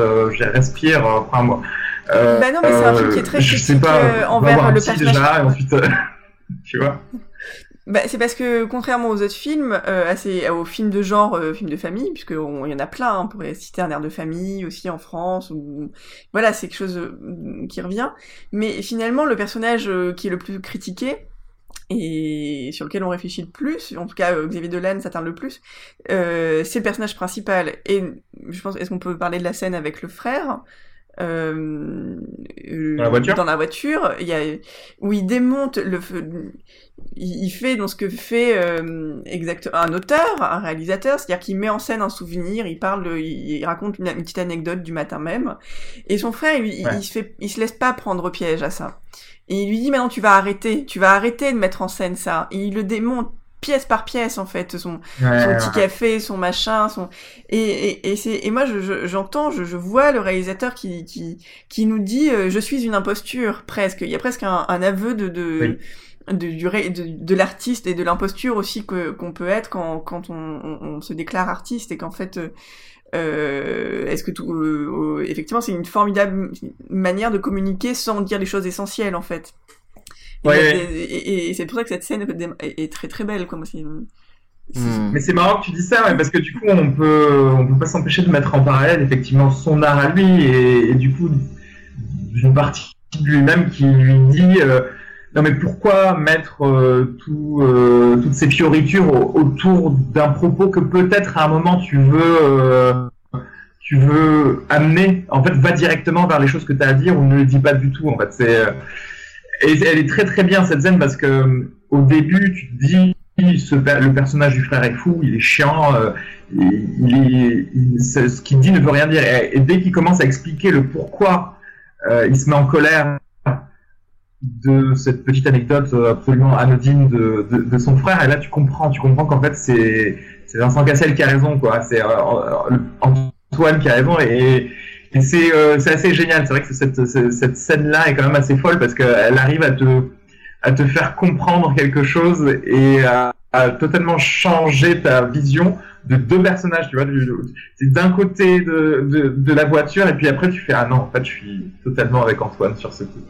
respire, prends-moi. Euh, Bah non, mais c'est un film qui est très je sais pas, euh, envers le personnage. déjà, et ensuite, euh, tu vois. Bah, c'est parce que contrairement aux autres films, euh, assez, aux films de genre, euh, films de famille, puisque il y en a plein, hein, on pourrait citer un air de famille aussi en France, ou voilà, c'est quelque chose euh, qui revient. Mais finalement, le personnage euh, qui est le plus critiqué et sur lequel on réfléchit le plus, en tout cas euh, Xavier Dolan s'atteint le plus, euh, c'est le personnage principal. Et je pense, est-ce qu'on peut parler de la scène avec le frère? Euh, Dans la voiture dans la voiture, il y a où il démonte le feu- il fait dans ce que fait euh, exact un auteur, un réalisateur, c'est-à-dire qu'il met en scène un souvenir, il parle, de- il, raconte une, une petite anecdote du matin même, et son frère, il, il- Ouais. il se fait, il se laisse pas prendre au piège à ça, et il lui dit maintenant tu vas arrêter, tu vas arrêter de mettre en scène ça, et il le démonte pièce par pièce en fait, son, son petit café, son machin, son et et, et c'est et moi je je- j'entends, je, je vois le réalisateur qui qui qui nous dit euh, je suis une imposture presque. Il y a presque un, un aveu de de Oui. de, du ré- de, de l'artiste et de l'imposture aussi que qu'on peut être quand quand on, on, on se déclare artiste et qu'en fait euh, euh, est-ce que tout euh, effectivement c'est une formidable manière de communiquer sans dire les choses essentielles en fait. Et, Ouais. et- et- et c'est pour ça que cette scène est, est très très belle comme c'est- Hmm. Mais c'est marrant que tu dis ça, ouais, parce que du coup, on peut, on peut pas s'empêcher de mettre en parallèle effectivement son art à lui et, et du coup d'une partie de lui-même qui lui dit euh, non mais pourquoi mettre euh, tout, euh, toutes ces fioritures au- autour d'un propos que peut-être à un moment tu veux, euh, tu veux amener, en fait, va directement vers les choses que tu as à dire ou ne les dis pas du tout. En fait, c'est euh, et elle est très très bien cette scène parce que au début, tu te dis le personnage du frère est fou, il est chiant, euh, il, ce qu'il dit ne veut rien dire. Et, dès qu'il commence à expliquer le pourquoi euh, il se met en colère de cette petite anecdote absolument anodine de, de, son frère, et là tu comprends, tu comprends qu'en fait c'est Vincent Cassel qui a raison, quoi. C'est Antoine qui a raison euh, c'est assez génial. C'est vrai que cette, cette scène-là est quand même assez folle parce qu'elle arrive à te, à te faire comprendre quelque chose et à, totalement changer ta vision de deux personnages. Tu vois, c'est d'un côté de, de, de, la voiture et puis après tu fais ah non, en fait je suis totalement avec Antoine sur ce coup.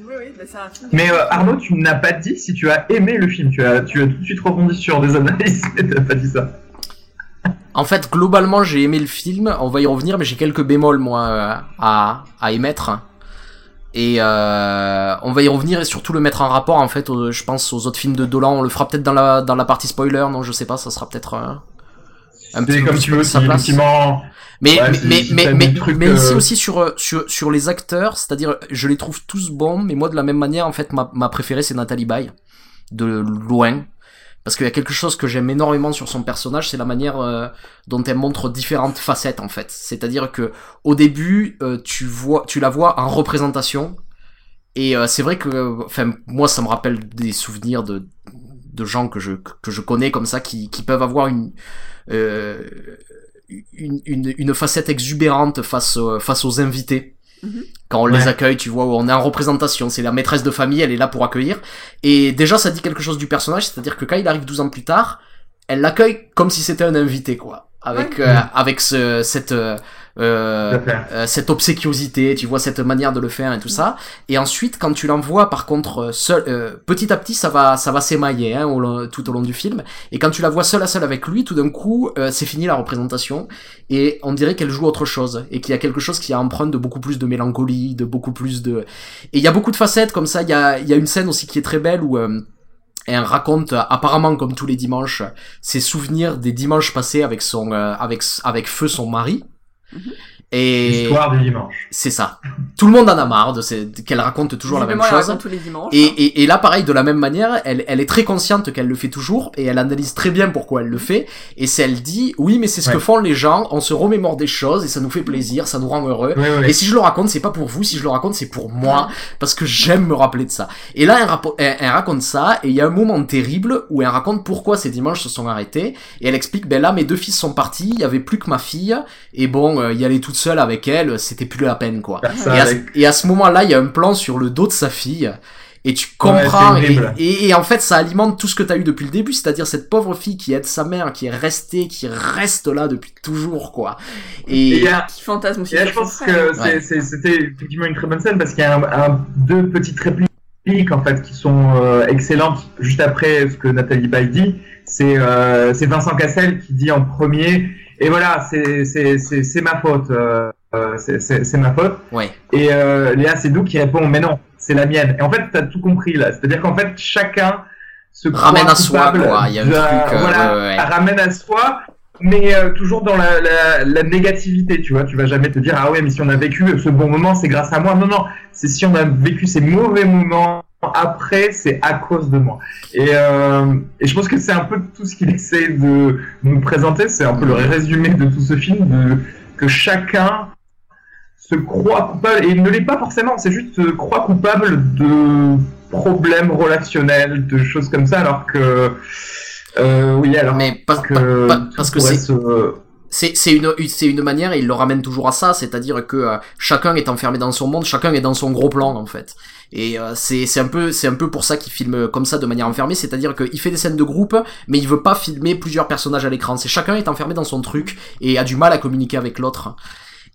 Oui, oui, bah, un film mais euh, Arnaud, tu n'as pas dit si tu as aimé le film. Tu as, tu as tout de suite rebondi sur des analyses, mais tu n'as pas dit ça. En fait, globalement, j'ai aimé le film. On va y revenir, mais j'ai quelques bémols moi euh, à, à émettre. Et euh, on va y revenir et surtout le mettre en rapport en fait, je pense aux autres films de Dolan. On le fera peut-être dans la dans la partie spoiler, non Je sais pas, ça sera peut-être euh, un petit, comme tu veux, sa place. Mais mais mais mais, mais, ici aussi sur sur sur les acteurs, c'est-à-dire je les trouve tous bons, mais moi de la même manière en fait ma ma préférée c'est Nathalie Baye de loin parce qu'il y a quelque chose que j'aime énormément sur son personnage, c'est la manière euh, dont elle montre différentes facettes en fait. C'est-à-dire que au début, euh, tu vois, tu la vois en représentation, et euh, c'est vrai que, enfin, moi, ça me rappelle des souvenirs de de gens que je que je connais comme ça qui qui peuvent avoir une une, une, une facette exubérante face face aux invités. Quand on les accueille, tu vois, où on est en représentation, c'est la maîtresse de famille, elle est là pour accueillir. Et déjà, ça dit quelque chose du personnage, c'est-à-dire que quand il arrive 12 ans plus tard, elle l'accueille comme si c'était un invité, quoi. Avec, euh, avec ce, cette, euh, euh, euh, cette obséquiosité, tu vois cette manière de le faire et tout ça. Et ensuite, quand tu l'envoies, par contre, euh, seul, euh, petit à petit, ça va, ça va s'émailler hein, tout au long du film. Et quand tu la vois seule à seule avec lui, tout d'un coup, c'est fini la représentation et on dirait qu'elle joue autre chose et qu'il y a quelque chose qui a empreinte de beaucoup plus de mélancolie, de beaucoup plus de. Et il y a beaucoup de facettes comme ça. Il y a, il y a une scène aussi qui est très belle où elle raconte apparemment comme tous les dimanches ses souvenirs des dimanches passés avec son avec avec feu son mari Mm-hmm. Et Histoire du dimanche. C'est ça. Tout le monde en a marre de qu'elle raconte toujours la même chose. Tous les dimanches, et, et, et, là, pareil, de la même manière, elle, elle est très consciente qu'elle le fait toujours et elle analyse très bien pourquoi elle le fait. Et c'est elle dit, oui, mais c'est ce que font les gens. On se remémore des choses et ça nous fait plaisir, ça nous rend heureux. et si je le raconte, c'est pas pour vous. Si je le raconte, c'est pour moi parce que j'aime me rappeler de ça. Et là, elle, elle, raconte ça et il y a un moment terrible où elle raconte pourquoi ces dimanches se sont arrêtés et elle explique, ben là, mes deux fils sont partis, il y avait plus que ma fille et bon, euh, il y allait toute seule avec elle, c'était plus la peine quoi. Et à, ce moment-là, il y a un plan sur le dos de sa fille et tu comprends et, en fait ça alimente tout ce que tu as eu depuis le début c'est-à-dire cette pauvre fille qui aide sa mère qui est restée qui reste là depuis toujours quoi. Et, qui fantasme aussi je pense que c'était effectivement une très bonne scène parce qu'il y a un, deux petites répliques en fait qui sont euh, excellentes juste après ce que Nathalie Baye dit. C'est euh, c'est Vincent Cassel qui dit en premier et voilà, c'est ma faute. Euh, euh c'est ma faute. Ouais. Et euh, Léa Seydoux qui répond mais non, c'est la mienne. Et en fait, tu as tout compris là. C'est-à-dire qu'en fait, chacun se ramène à soi quoi. Il y a un truc. Euh, voilà, ramène à soi. Mais euh, toujours dans la, la, la, négativité, tu vois. Tu vas jamais te dire ah ouais, mais si on a vécu ce bon moment, c'est grâce à moi. Non, non. C'est si on a vécu ces mauvais moments après, c'est à cause de moi. Et, euh, et je pense que c'est un peu tout ce qu'il essaie de nous présenter. C'est un peu le résumé de tout ce film, de, que chacun se croit coupable, et il ne l'est pas forcément, c'est juste se croit coupable de problèmes relationnels, de choses comme ça, alors que... Euh, oui, alors Mais parce que, parce que c'est... C'est une, une manière, et il le ramène toujours à ça, c'est-à-dire que euh, chacun est enfermé dans son monde, chacun est dans son gros plan en fait. Et euh, c'est un peu c'est un peu pour ça qu'il filme comme ça de manière enfermée, c'est-à-dire qu'il fait des scènes de groupe, mais il veut pas filmer plusieurs personnages à l'écran. C'est chacun est enfermé dans son truc et a du mal à communiquer avec l'autre.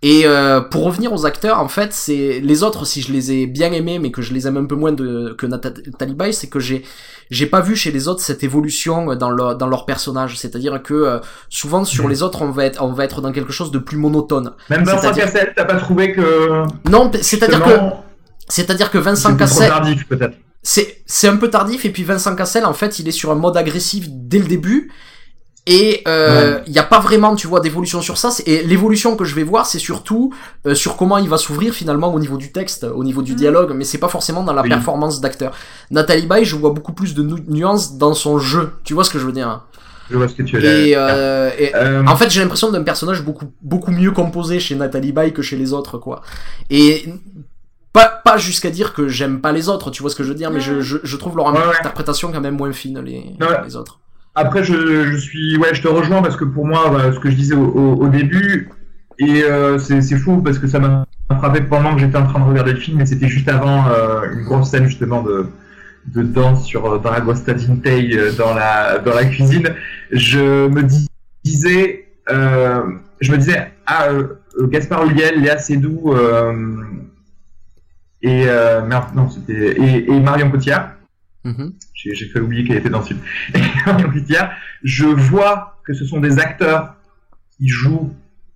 Et euh, pour revenir aux acteurs, en fait, c'est les autres, si je les ai bien aimés, mais que je les aime un peu moins de, que Nathalie Baye, c'est que j'ai j'ai pas vu chez les autres cette évolution dans leur dans leur personnage. C'est-à-dire que euh, souvent sur les autres, on va être on va être dans quelque chose de plus monotone. Même Vincent Cassel, t'as pas trouvé que non, c'est-à-dire que c'est-à-dire que Vincent Cassel. tardif peut-être. C'est, c'est un peu tardif, et puis Vincent Cassel, en fait, il est sur un mode agressif dès le début. Et il euh, y a pas vraiment, tu vois, d'évolution sur ça. Et l'évolution que je vais voir, c'est surtout euh, sur comment il va s'ouvrir finalement au niveau du texte, au niveau du mm. dialogue, mais c'est pas forcément dans la performance d'acteur. Nathalie Baye, je vois beaucoup plus de nuances dans son jeu. Tu vois ce que je veux dire hein? Je vois ce que tu veux dire. Et, euh, euh, en fait, j'ai l'impression d'un personnage beaucoup beaucoup mieux composé chez Nathalie Baye que chez les autres, quoi. Et pas, pas jusqu'à dire que j'aime pas les autres, tu vois ce que je veux dire, mais je, je, je trouve leur interprétation quand même moins fine les, les autres. Après, je, je, suis, ouais, je te rejoins parce que pour moi, ce que je disais au, début, et euh, c'est fou parce que ça m'a frappé pendant que j'étais en train de regarder le film, mais c'était juste avant euh, une grosse scène justement de, de danse sur Dragosta Dintei euh, dans la dans la cuisine. Je me disais, euh, je me disais, ah, euh, Gaspard Ulliel, Léa Seydoux et merde, non, c'était et, et Marion Cotillard Mhm. J'ai fait oublier qu'elle était dans le film. je vois que ce sont des acteurs qui jouent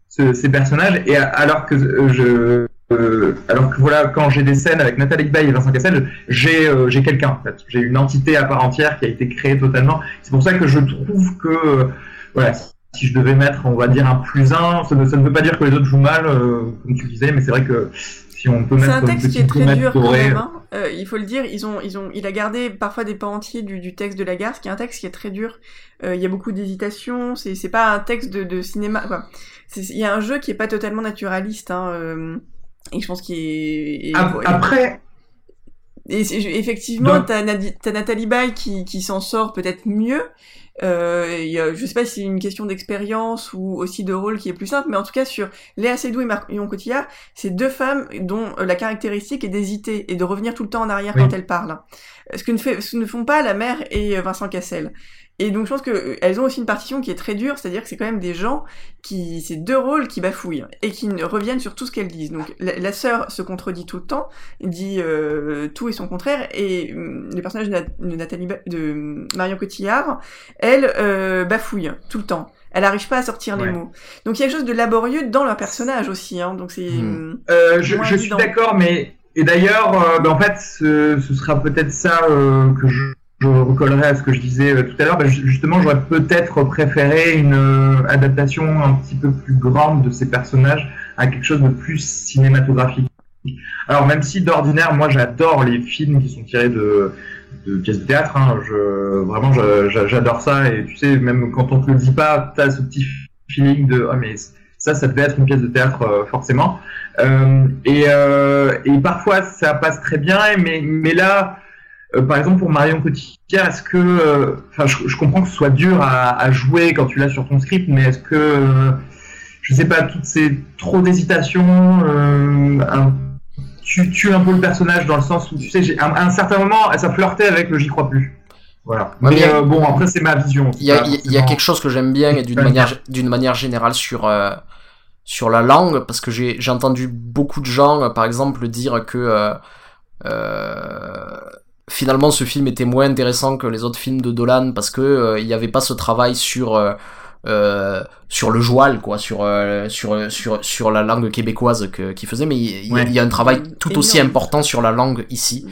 ces personnages, et alors que euh, euh, alors que voilà, quand j'ai des scènes avec Nathalie Baye et Vincent Cassel, j'ai euh, quelqu'un en fait, j'ai une entité à part entière qui a été créée totalement. C'est pour ça que je trouve que voilà, si je devais mettre, on va dire un plus un, ça ne veut pas dire que les autres jouent mal, comme tu disais, mais c'est vrai que si on peut mettre. C'est un texte qui est très dur quand même. Hein. Euh, il faut le dire, ils ont, ils ont, il a gardé parfois des pas entiers du, du texte de la gare, ce qui est un texte qui est très dur. Euh, il y a beaucoup d'hésitation. C'est, c'est pas un texte de, de cinéma. Quoi. Il y a un jeu qui est pas totalement naturaliste. Hein, euh, et je pense qu'il est. Après. Et effectivement, t'as, t'as Nathalie Baye qui, qui s'en sort peut-être mieux, euh, y a, je sais pas si c'est une question d'expérience ou aussi de rôle qui est plus simple, mais en tout cas sur Léa Seydoux et Marion Cotillard, c'est deux femmes dont la caractéristique est d'hésiter et de revenir tout le temps en arrière quand elles parlent. Ce que ne, fait, ce ne font pas la mère et Vincent Cassel. Et donc je pense qu'elles euh, ont aussi une partition qui est très dure, c'est-à-dire que c'est quand même des gens qui, c'est deux rôles qui bafouillent et qui reviennent sur tout ce qu'elles disent. Donc la, sœur se contredit tout le temps, dit euh, tout et son contraire, et euh, le personnage de, Nathalie, de Marion Cotillard, elle euh, bafouille tout le temps. Elle n'arrive pas à sortir les mots. Donc il y a quelque chose de laborieux dans leur personnage aussi. Hein, donc c'est. Euh, je, je suis d'accord, mais et d'ailleurs, ben, en fait, ce, ce sera peut-être ça que je je recollerai à ce que je disais euh, tout à l'heure, bah, justement, j'aurais peut-être préféré une euh, adaptation un petit peu plus grande de ces personnages à quelque chose de plus cinématographique. Alors, même si d'ordinaire, moi, j'adore les films qui sont tirés de, de pièces de théâtre, hein, je, vraiment, j'adore ça, et tu sais, même quand on te le dit pas, tu as ce petit feeling de, ah, mais ça, ça devait être une pièce de théâtre, euh, forcément. et, et parfois, ça passe très bien, mais, mais là, euh, par exemple, pour Marion Cotillard, est-ce que, euh, enfin, je, je, comprends que ce soit dur à, à jouer quand tu l'as sur ton script, mais est-ce que, euh, je sais pas, toutes ces trop d'hésitation, tu tues un peu le personnage dans le sens où, tu sais, à un, certain moment, ça flirtait avec le j'y crois plus. Voilà. mais, bon, après, c'est ma vision. Il y, a, il y a quelque chose que j'aime bien et d'une manière, d'une manière générale sur sur la langue, parce que j'ai j'ai entendu beaucoup de gens, par exemple, dire que euh, finalement ce film était moins intéressant que les autres films de Dolan parce que euh, il n'y avait pas ce travail sur euh, euh, sur le joual quoi sur euh, sur sur sur la langue québécoise que qu'il faisait. Mais il, y a un travail tout aussi important sur la langue ici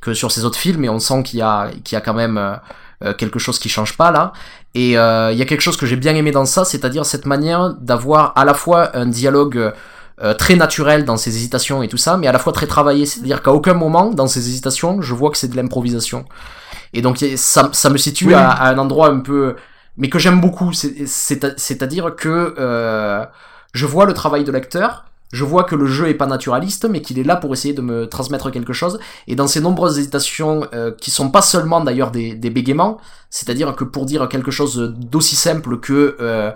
que sur ces autres films. Et on sent qu'il y a qu'il y a quand même quelque chose qui change pas là. Et il y a quelque chose que j'ai bien aimé dans ça c'est-à-dire cette manière d'avoir à la fois un dialogue euh, très naturel dans ses hésitations et tout ça, mais à la fois très travaillé. C'est-à-dire qu'à aucun moment dans ses hésitations, je vois que c'est de l'improvisation. Et donc ça, ça me situe à, un endroit un peu, mais que j'aime beaucoup. C'est-à-dire que euh, je vois le travail de l'acteur. Je vois que le jeu est pas naturaliste, mais qu'il est là pour essayer de me transmettre quelque chose. Et dans ces nombreuses hésitations, euh, qui sont pas seulement d'ailleurs des, des bégaiements, c'est-à-dire que pour dire quelque chose d'aussi simple que euh,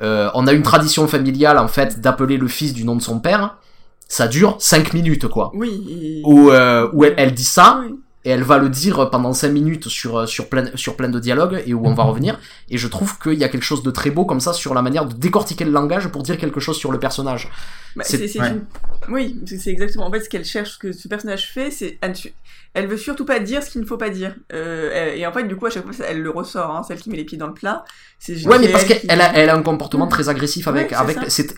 euh, on a une tradition familiale en fait d'appeler le fils du nom de son père. Ça dure 5 minutes quoi. Oui. Où, euh, où elle, dit ça et elle va le dire pendant 5 minutes sur sur plein sur plein de dialogues et où on va mhm. revenir. Et je trouve qu'il y a quelque chose de très beau comme ça sur la manière de décortiquer le langage pour dire quelque chose sur le personnage. Bah, c'est, Oui, c'est exactement. En fait, ce qu'elle cherche, ce que ce personnage fait, c'est elle veut surtout pas dire ce qu'il ne faut pas dire. Euh, et en fait, du coup, à chaque fois, elle le ressort, hein, celle qui met les pieds dans le plat. Ouais, mais parce qu'elle a, elle a un comportement très agressif avec, avec, c'est,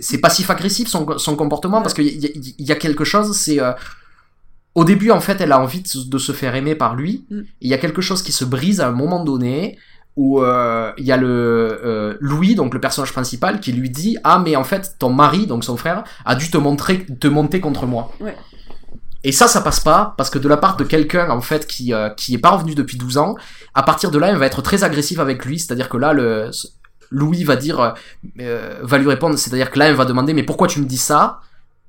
c'est passif-agressif son, son comportement parce qu'il y, y, a quelque chose, c'est, euh, au début, en fait, elle a envie de, se faire aimer par lui. Mm. Il y a quelque chose qui se brise à un moment donné. où euh, il y a le euh, Louis, donc le personnage principal, qui lui dit ah mais en fait ton mari, donc son frère, a dû te montrer, te monter contre moi. Ouais. Et ça, ça passe pas parce que de la part de quelqu'un en fait qui euh, qui est pas revenu depuis 12 ans, à partir de là, il va être très agressif avec lui, c'est-à-dire que là le Louis va dire euh, va lui répondre, c'est-à-dire que là, il va demander mais pourquoi tu me dis ça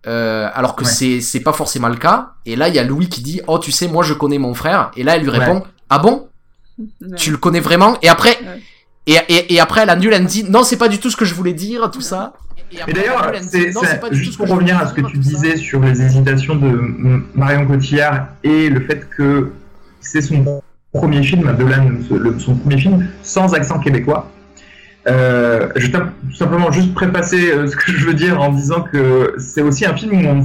euh, alors que Ouais. c'est c'est pas forcément le cas. Et là, il y a Louis qui dit oh tu sais moi je connais mon frère. Et là, elle lui Ouais. répond ah bon? Ouais. tu le connais vraiment? Et après Ouais. et, et, et après elle annule, elle me dit non c'est pas du tout ce que je voulais dire tout ça. Et, d'ailleurs, c'est, juste ce pour revenir à ce que tu disais sur les hésitations de Marion Cotillard et le fait que c'est son premier film, le- son premier film sans accent québécois. Euh, je vais tout simplement juste prépasser euh, ce que je veux dire en disant que c'est aussi un film où on,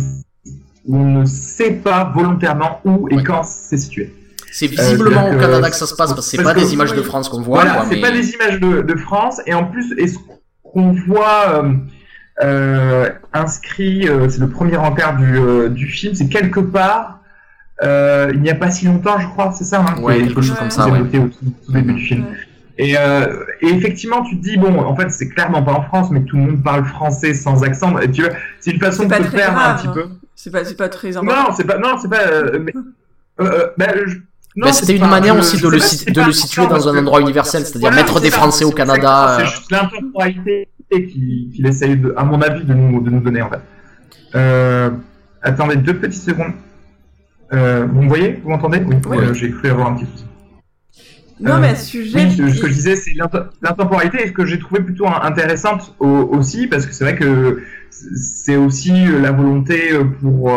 où on ne sait pas volontairement où et Ouais. quand c'est situé. C'est visiblement c'est-à-dire au Canada que ça se passe parce que c'est pas que- des images de. France qu'on voit. Voilà, c'est mais- pas des images de, de France, et en plus, est-ce qu'on voit euh, euh, inscrit, euh, c'est le premier encart du, euh, du film, c'est quelque part, euh, il n'y a pas si longtemps, je crois, c'est ça, hein, Ouais, quelque que chose comme ça, ouais. au tout, tout début du film. Ouais. Et, euh, et effectivement, tu te dis, bon, en fait, c'est clairement pas en France, mais tout le monde parle français sans accent. Et tu vois, c'est une façon de très perdre un petit hein. peu. C'est pas, c'est pas très important. Non, c'est pas, non, c'est pas. euh, mais, euh, euh, bah, je- non, Bah, c'est c'était une pas- manière je- aussi je de le, si- de le situer dans un endroit universel, c'est-à-dire Voilà, mettre des ça, Français au Canada. euh, C'est juste l'intemporalité qu'il qu'il essaye, de, à mon avis, de nous, de nous donner en fait. Euh, attendez deux petites secondes. Euh, vous me voyez? Vous m'entendez? Oui, Oui. euh, j'ai cru avoir un petit souci. Non, Euh, mais sujet. Oui, ce ce que je disais, c'est l'intemporalité, et ce que j'ai trouvé plutôt in- intéressante au- aussi, parce que c'est vrai que c'est aussi la volonté pour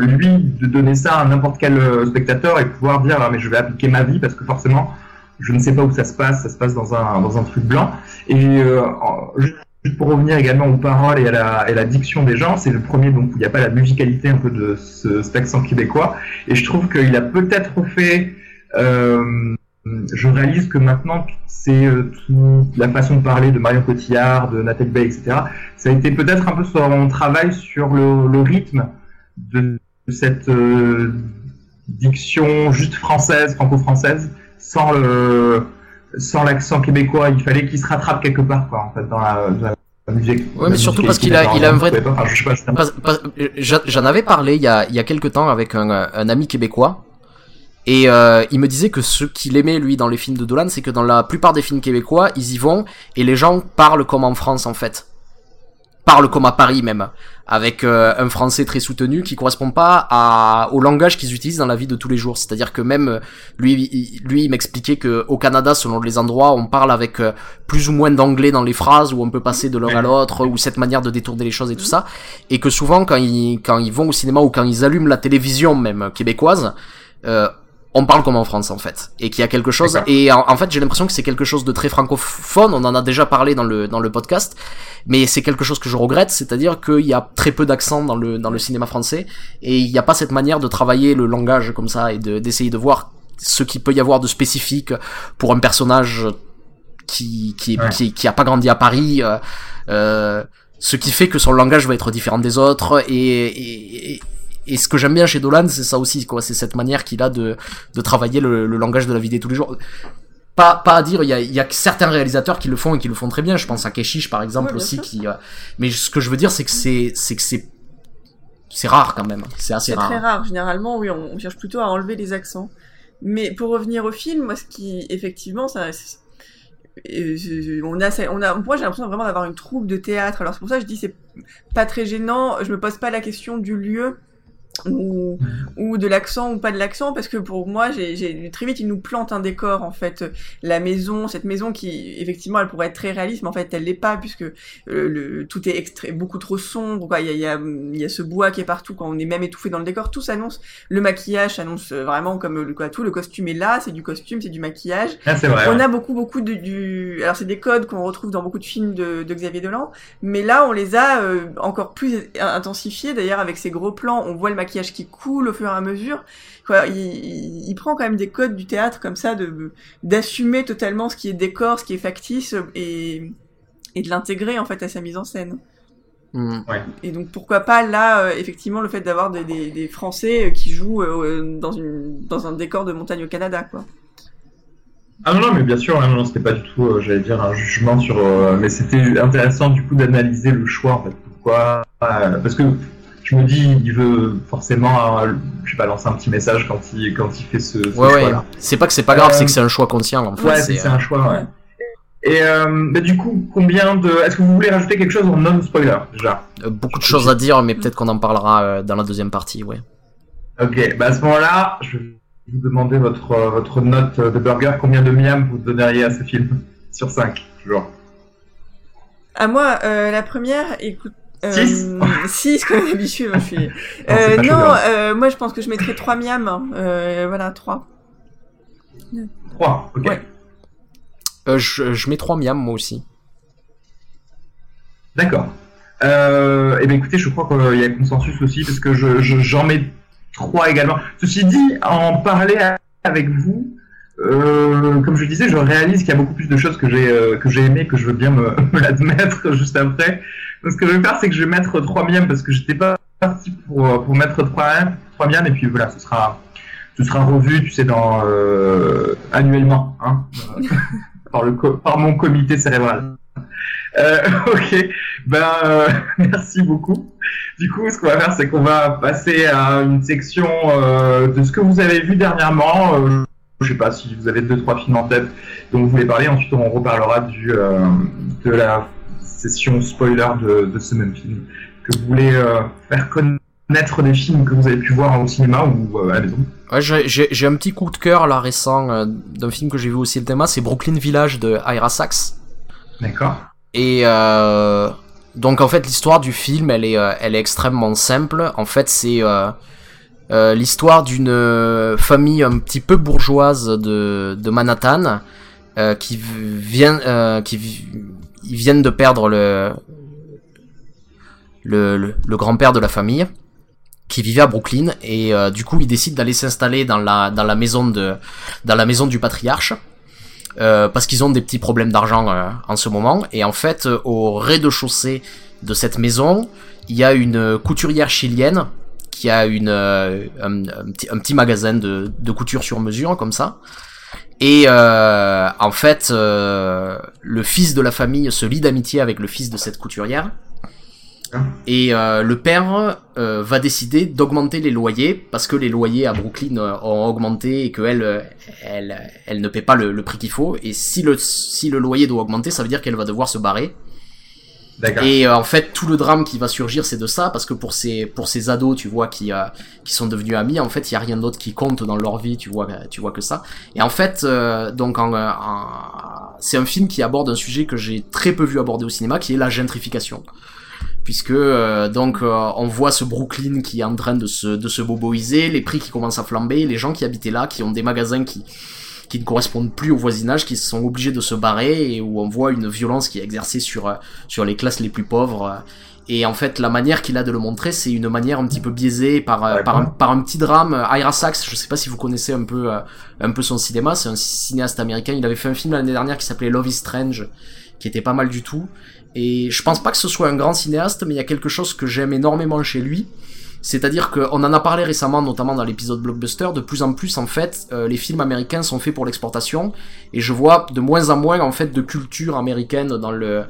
lui de donner ça à n'importe quel spectateur et pouvoir dire ah, mais je vais appliquer ma vie parce que forcément je ne sais pas où ça se passe, ça se passe dans un dans un truc blanc. Et euh, juste pour revenir également aux paroles et à la, et la diction des gens, c'est le premier donc où il n'y a pas la musicalité un peu de ce, cet accent québécois. Et je trouve qu'il a peut-être fait euh, je réalise que maintenant, c'est euh, toute la façon de parler de Marion Cotillard, de Nathalie Baye, etc. Ça a été peut-être un peu son travail sur le, le rythme de cette euh, diction juste française, franco-française, sans le sans l'accent québécois. Il fallait qu'il se rattrape quelque part, quoi, en fait, dans la, dans la musique. Ouais, mais surtout parce qu'il a- il a un vrai- J'en j'en avais parlé il y a, il y a quelques temps avec un, un ami québécois. Et euh, il me disait que ce qu'il aimait lui dans les films de Dolan, c'est que dans la plupart des films québécois, ils y vont et les gens parlent comme en France en fait. Parlent comme à Paris même, avec euh, un français très soutenu qui correspond pas à, au langage qu'ils utilisent dans la vie de tous les jours. C'est-à-dire que même euh, lui, il- lui, il m'expliquait que au Canada, selon les endroits, on parle avec euh, plus ou moins d'anglais dans les phrases, où on peut passer de l'un à l'autre, ou cette manière de détourner les choses et tout ça et que souvent quand ils quand ils vont au cinéma ou quand ils allument la télévision même québécoise euh, on parle comme en France en fait et qu'il y a quelque chose et en, en fait j'ai l'impression que c'est quelque chose de très francophone on en a déjà parlé dans le dans le podcast mais c'est quelque chose que je regrette c'est-à-dire qu'il y a très peu d'accent dans le dans le cinéma français et il n'y a pas cette manière de travailler le langage comme ça et de d'essayer de voir ce qu'il peut y avoir de spécifique pour un personnage qui qui Ouais. qui, qui a pas grandi à Paris euh, euh, ce qui fait que son langage va être différent des autres et, et, et- et ce que j'aime bien chez Dolan c'est ça aussi quoi c'est cette manière qu'il a de, de travailler le, le langage de la vie de tous les jours pas, pas à dire, il y a, il y a certains réalisateurs qui le font et qui le font très bien. Je pense à Keshish par exemple Ouais, aussi sûr. qui. euh, mais ce que je veux dire c'est que c'est c'est que c'est c'est rare quand même. C'est assez C'est rare. très rare. Généralement, oui, on cherche plutôt à enlever les accents. Mais pour revenir au film, moi, ce qui, effectivement, ça, c'est- je- on a, on a, moi, j'ai l'impression vraiment d'avoir une troupe de théâtre. Alors c'est pour ça que je dis c'est pas très gênant. Je me pose pas la question du lieu ou, ou de l'accent ou pas de l'accent parce que pour moi, j'ai, très vite, ils nous plantent un décor en fait. La maison, cette maison qui, effectivement, elle pourrait être très réaliste, mais en fait, elle l'est pas puisque euh, le, tout est extrait, beaucoup trop sombre. Quoi. Il y a, il y a, il y a ce bois qui est partout quand on est même étouffé dans le décor. Tout s'annonce. Le maquillage s'annonce vraiment comme le quoi, tout. Le costume est là, c'est du costume, c'est du maquillage. Ah, vrai. On ouais. a beaucoup, beaucoup de, du. Alors, c'est des codes qu'on retrouve dans beaucoup de films de, de Xavier Dolan, mais là, on les a euh, encore plus intensifiés. D'ailleurs, avec ces gros plans, on voit le maquillage qui coule au fur et à mesure. Quoi, il, il, il prend quand même des codes du théâtre comme ça, de d'assumer totalement ce qui est décor, ce qui est factice, et, et de l'intégrer en fait à sa mise en scène. Mm. Et donc pourquoi pas là, euh, effectivement, le fait d'avoir des, des, des Français euh, qui jouent euh, dans, une, dans un décor de montagne au Canada, quoi. Ah non, non, mais bien sûr, hein, non, non, c'était pas du tout, euh, j'allais dire, un jugement sur. euh, mais c'était intéressant du coup d'analyser le choix en fait. Pourquoi euh, Parce que je me dis, il veut forcément, euh, je sais pas, lancer un petit message quand il, quand il fait ce, ce Ouais, ouais. choix-là. C'est pas que c'est pas grave, Euh, c'est que c'est un choix conscient, en fait. Ouais, c'est, c'est euh, un choix, ouais. ouais. Et euh, bah, du coup, combien de. Est-ce que vous voulez rajouter quelque chose en non-spoiler déjà? Euh, beaucoup de choses à dire, mais peut-être qu'on en parlera euh, dans la deuxième partie, ouais. Ok, bah à ce moment-là, je vais vous demander votre, euh, votre note de burger. Combien de miam vous donneriez à ce film? Sur 5, toujours. À moi, euh, la première, écoute. Six 6 comme d'habitude, moi, je suis. Euh, non, chaud, euh, moi je pense que je mettrais 3 miams. hein. Euh, voilà, 3. 3, ok. Ouais. Euh, je, je mets 3 miams, moi aussi. D'accord. Euh, et bien écoutez, je crois qu'il y a consensus aussi, parce que je, je- j'en mets 3 également. Ceci dit, en parler avec vous, euh, comme je disais, je réalise qu'il y a beaucoup plus de choses que j'ai euh, que j'ai aimé, que je veux bien me, me l'admettre juste après. Ce que je vais faire, c'est que je vais mettre 3 miams, parce que j'étais pas parti pour, euh, pour mettre 3, 3 miams, et puis voilà, ce sera, ce sera revu, tu sais, dans, euh, annuellement, hein, par, le par mon comité cérébral. Euh, ok, ben merci beaucoup. Du coup, ce qu'on va faire, c'est qu'on va passer à une section de ce que vous avez vu dernièrement. Je sais pas si vous avez deux trois films en tête dont vous voulez parler. Ensuite, on reparlera du de la session spoiler de, de ce même film. Que vous voulez euh, faire connaître des films que vous avez pu voir au cinéma ou euh, à la maison. Ouais, j'ai, un petit coup de cœur, là, récent, euh, d'un film que j'ai vu aussi le thème, c'est Brooklyn Village de Ira Sachs. D'accord. Et euh, donc en fait l'histoire du film elle est elle est extrêmement simple. En fait c'est l'histoire d'une famille un petit peu bourgeoise de, de Manhattan qui vient qui ils viennent de perdre le grand-père de la famille qui vivait à Brooklyn et euh, du coup ils décident d'aller s'installer dans la maison du patriarche euh, parce qu'ils ont des petits problèmes d'argent euh, en ce moment. Et en fait, au rez-de-chaussée de cette maison, il y a une couturière chilienne qui a un, petit, magasin de couture sur mesure, comme ça. Et euh, en fait, euh, le fils de la famille se lie d'amitié avec le fils de cette couturière. Et euh, le père euh, va décider d'augmenter les loyers parce que les loyers à Brooklyn euh, ont augmenté et qu'elle euh, elle, elle ne paie pas le, le prix qu'il faut. Et si le, si le loyer doit augmenter, ça veut dire qu'elle va devoir se barrer. Et euh, en fait, tout le drame qui va surgir, c'est de ça, parce que pour ces pour ces ados, tu vois, qui euh, qui sont devenus amis, en fait, il y a rien d'autre qui compte dans leur vie, tu vois, tu vois que ça. Et en fait, euh, donc, en, en- c'est un film qui aborde un sujet que j'ai très peu vu aborder au cinéma, qui est la gentrification. Puisque euh, donc euh, on voit ce Brooklyn qui est en train de se de se boboiser, les prix qui commencent à flamber, les gens qui habitaient là, qui ont des magasins qui qui ne correspondent plus au voisinage, qui sont obligés de se barrer et où on voit une violence qui est exercée sur euh, sur les classes les plus pauvres. Et en fait, la manière qu'il a de le montrer, c'est une manière un petit peu biaisée par euh, par un, par un petit drame. Ira Sachs, je sais pas si vous connaissez un peu euh, un peu son cinéma, c'est un cinéaste américain. Il avait fait un film l'année dernière qui s'appelait Love is Strange, qui était pas mal du tout. Et je pense pas que ce soit un grand cinéaste, mais il y a quelque chose que j'aime énormément chez lui. C'est-à-dire qu'on en a parlé récemment, notamment dans l'épisode blockbuster. De plus en plus, en fait, euh, les films américains sont faits pour l'exportation, et je vois de moins en moins en fait de culture américaine dans le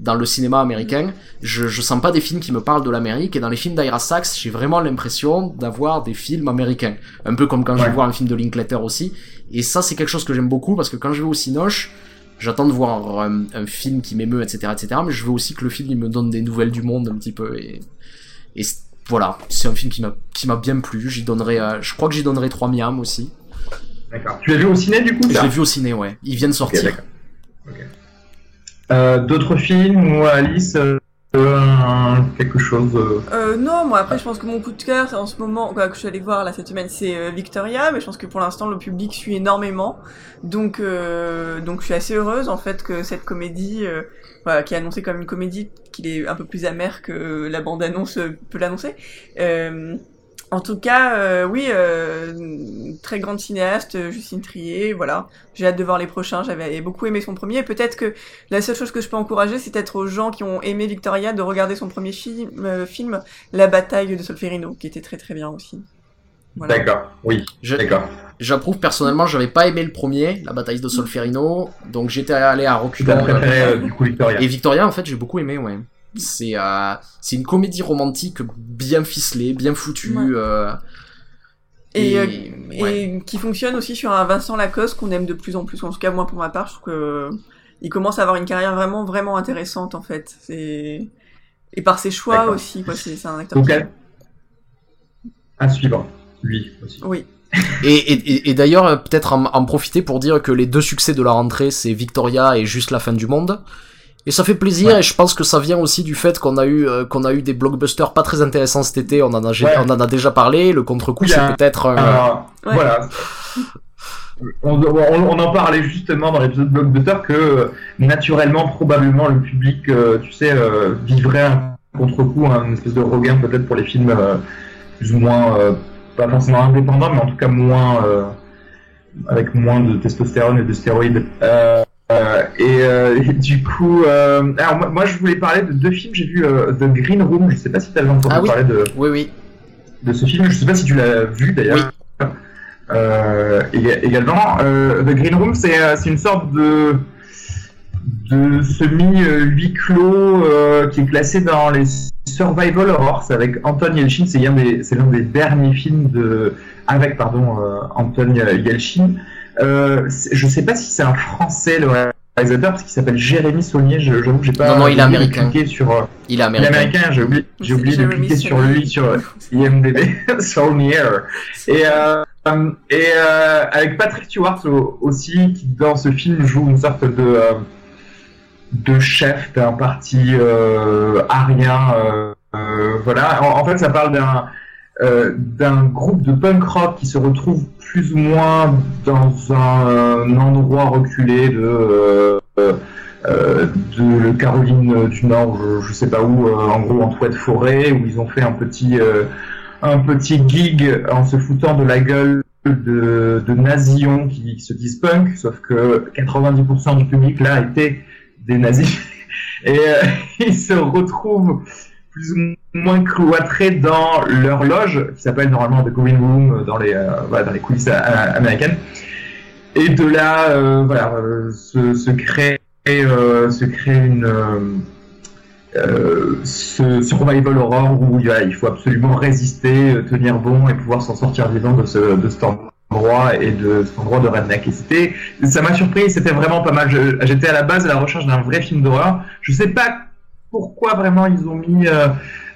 dans le cinéma américain. Je, je sens pas des films qui me parlent de l'Amérique, et dans les films d'Ira Sachs, j'ai vraiment l'impression d'avoir des films américains. Un peu comme quand je Ouais. vais voir un film de Linklater aussi. Et ça, c'est quelque chose que j'aime beaucoup, parce que quand je vais au Cinoche, j'attends de voir un, un film qui m'émeut, etc., etc., mais je veux aussi que le film, il me donne des nouvelles du monde un petit peu, et, et voilà, c'est un film qui m'a qui m'a bien plu. J'y donnerai, euh, je crois que j'y donnerai 3 miams aussi. D'accord. Tu l'as vu au ciné du coup Je l'ai vu au ciné, ouais. Il vient de sortir. Euh, D'autres films ou Alice euh, euh, quelque chose euh, Euh, non, moi après je pense que mon coup de cœur en ce moment, quoi, que je suis allée voir là cette semaine, c'est euh, Victoria, mais je pense que pour l'instant le public suit énormément, donc euh, donc je suis assez heureuse en fait que cette comédie, euh, voilà, qui est annoncée comme une comédie, qu'il est un peu plus amer que la bande annonce euh, peut l'annoncer. Euh, en tout cas, euh, oui, euh, très grande cinéaste, Justine Trier, voilà. J'ai hâte de voir les prochains. J'avais beaucoup aimé son premier. Peut-être que la seule chose que je peux encourager, c'est peut-être aux gens qui ont aimé Victoria de regarder son premier film, euh, film La bataille de Solferino, qui était très très bien aussi. Voilà. D'accord. Oui. Je, D'accord. J'approuve personnellement, j'avais pas aimé le premier, la bataille de Solferino, donc j'étais allé à reculons. préféré euh, du coup Victoria. Et Victoria, en fait, j'ai beaucoup aimé, ouais. C'est euh, c'est une comédie romantique bien ficelée, bien foutue. Ouais. euh, Et, et, euh, ouais. et qui fonctionne aussi sur un Vincent Lacoste qu'on aime de plus en plus. En tout cas, moi, pour ma part, je trouve que il commence à avoir une carrière vraiment, vraiment intéressante, en fait. C'est et par ses choix aussi, quoi. C'est c'est un acteur. Donc qui- à, à suivre, lui aussi. Oui. Et, et, et- et d'ailleurs, euh, peut-être en, en profiter pour dire que les deux succès de la rentrée, c'est Victoria et Juste la fin du monde. Et ça fait plaisir, Ouais. et je pense que ça vient aussi du fait qu'on a eu euh, qu'on a eu des blockbusters pas très intéressants cet été. On en a, Ouais. on en a déjà parlé. Le contre-coup, c'est peut-être. euh, Alors, Ouais. Voilà. On, on- on en parlait justement dans l'épisode Blockbuster que euh, naturellement, probablement, le public, euh, tu sais, euh, vivrait un contre-coup, hein, une espèce de regain peut-être pour les films euh, plus ou moins, euh, pas forcément indépendants, mais en tout cas moins, euh, avec moins de testostérone et de stéroïdes. Euh, euh, et, euh, et du coup, euh, alors moi, moi, je voulais parler de deux films. J'ai vu The Green Room. Je sais pas si tu avais entendu Ah oui. parler de, Oui, oui. de ce film. Je sais pas si tu l'as vu d'ailleurs. Éga- également, The Green Room, c'est c'est une sorte de de semi euh, huis clos euh, qui est classé dans les survival horror. C'est avec Anton Yelchin. C'est l'un des c'est l'un des derniers films de avec pardon euh, Anton Yelchin. Euh, je sais pas si c'est un français le réalisateur parce qu'il s'appelle Jérémy Saulnier. Je- J'avoue que j'ai pas Non, non, il est américain. sur euh, Il est il est américain. américain, j'ai oublié, oublié de cliquer sur lui sur IMDb, Saulnier. Et, euh, et euh, avec Patrick Stewart au- aussi, qui dans ce film joue une sorte de, euh, de chef d'un parti euh, arien. euh, euh, voilà, en, fait, ça parle d'un euh, d'un groupe de punk rock qui se retrouve plus ou moins dans un, endroit reculé de euh, de Caroline du Nord, je, sais pas où, euh, en gros en toit de forêt, où ils ont fait un petit euh, un petit gig en se foutant de la gueule de, de nazillons qui se disent punk, sauf que 90% du public là était des nazis. Et euh, ils se retrouvent plus ou moins cloîtrés dans leur loge qui s'appelle normalement The Green Room dans les euh, voilà, dans les coulisses américaines. Et de là euh, voilà euh, se, se crée euh, se crée une euh, euh, ce survival horror où il, faut absolument résister, euh, tenir bon et pouvoir s'en sortir vivant de, ce, de cet endroit et de cet endroit de redneck. Et c'était, ça m'a surpris, c'était vraiment pas mal. J'étais à la base à la recherche d'un vrai film d'horreur. Je sais pas pourquoi vraiment ils ont mis euh,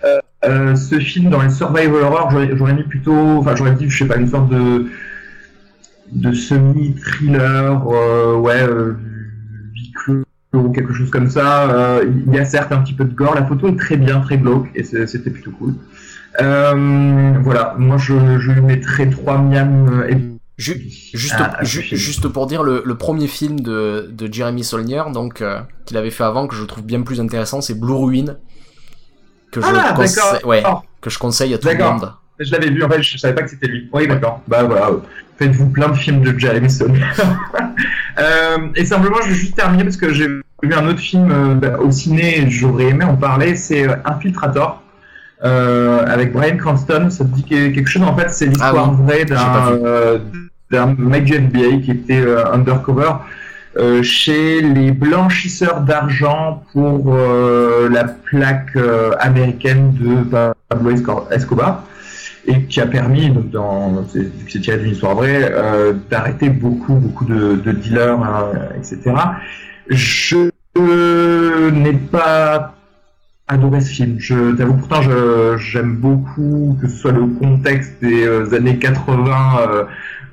euh, euh, ce film dans les survival horror. J'aurais- mis plutôt, enfin j'aurais dit, je sais pas, une sorte de de semi-thriller, euh, ouais, ou quelque chose comme ça. Il y a certes un petit peu de gore, la photo est très bien, très glauque, et c'était plutôt cool. Euh, voilà, moi je, je lui mettrais 3 miams euh, et Ju- juste, Ah, ju- juste pour dire, le, le premier film de, de Jeremy Saulnier, donc euh, qu'il avait fait avant, que je trouve bien plus intéressant, c'est Blue Ruin, que je, Ah, conseille, ouais, Oh. que je conseille à tout le monde. Je l'avais vu, en fait, je savais pas que c'était lui. Oui, d'accord. Bah voilà, euh, faites-vous plein de films de Jeremy Saulnier. euh, et simplement, je vais juste terminer parce que j'ai vu un autre film bah, au ciné, et j'aurais aimé en parler, c'est Infiltrator. Euh, avec Brian Cranston, ça te dit que- quelque chose en fait, c'est l'histoire Ah oui, vraie d'un euh, mec du NBA qui était euh, undercover euh, chez les blanchisseurs d'argent pour euh, la plaque américaine de Pablo Esco- Escobar et qui a permis, donc dans, c'est tiré d'une histoire vraie, euh, d'arrêter beaucoup, beaucoup de, de dealers, hein, etc. Je n'ai pas adoré ce film. Je t'avoue, pourtant, je- j'aime beaucoup que ce soit le contexte des euh, années 80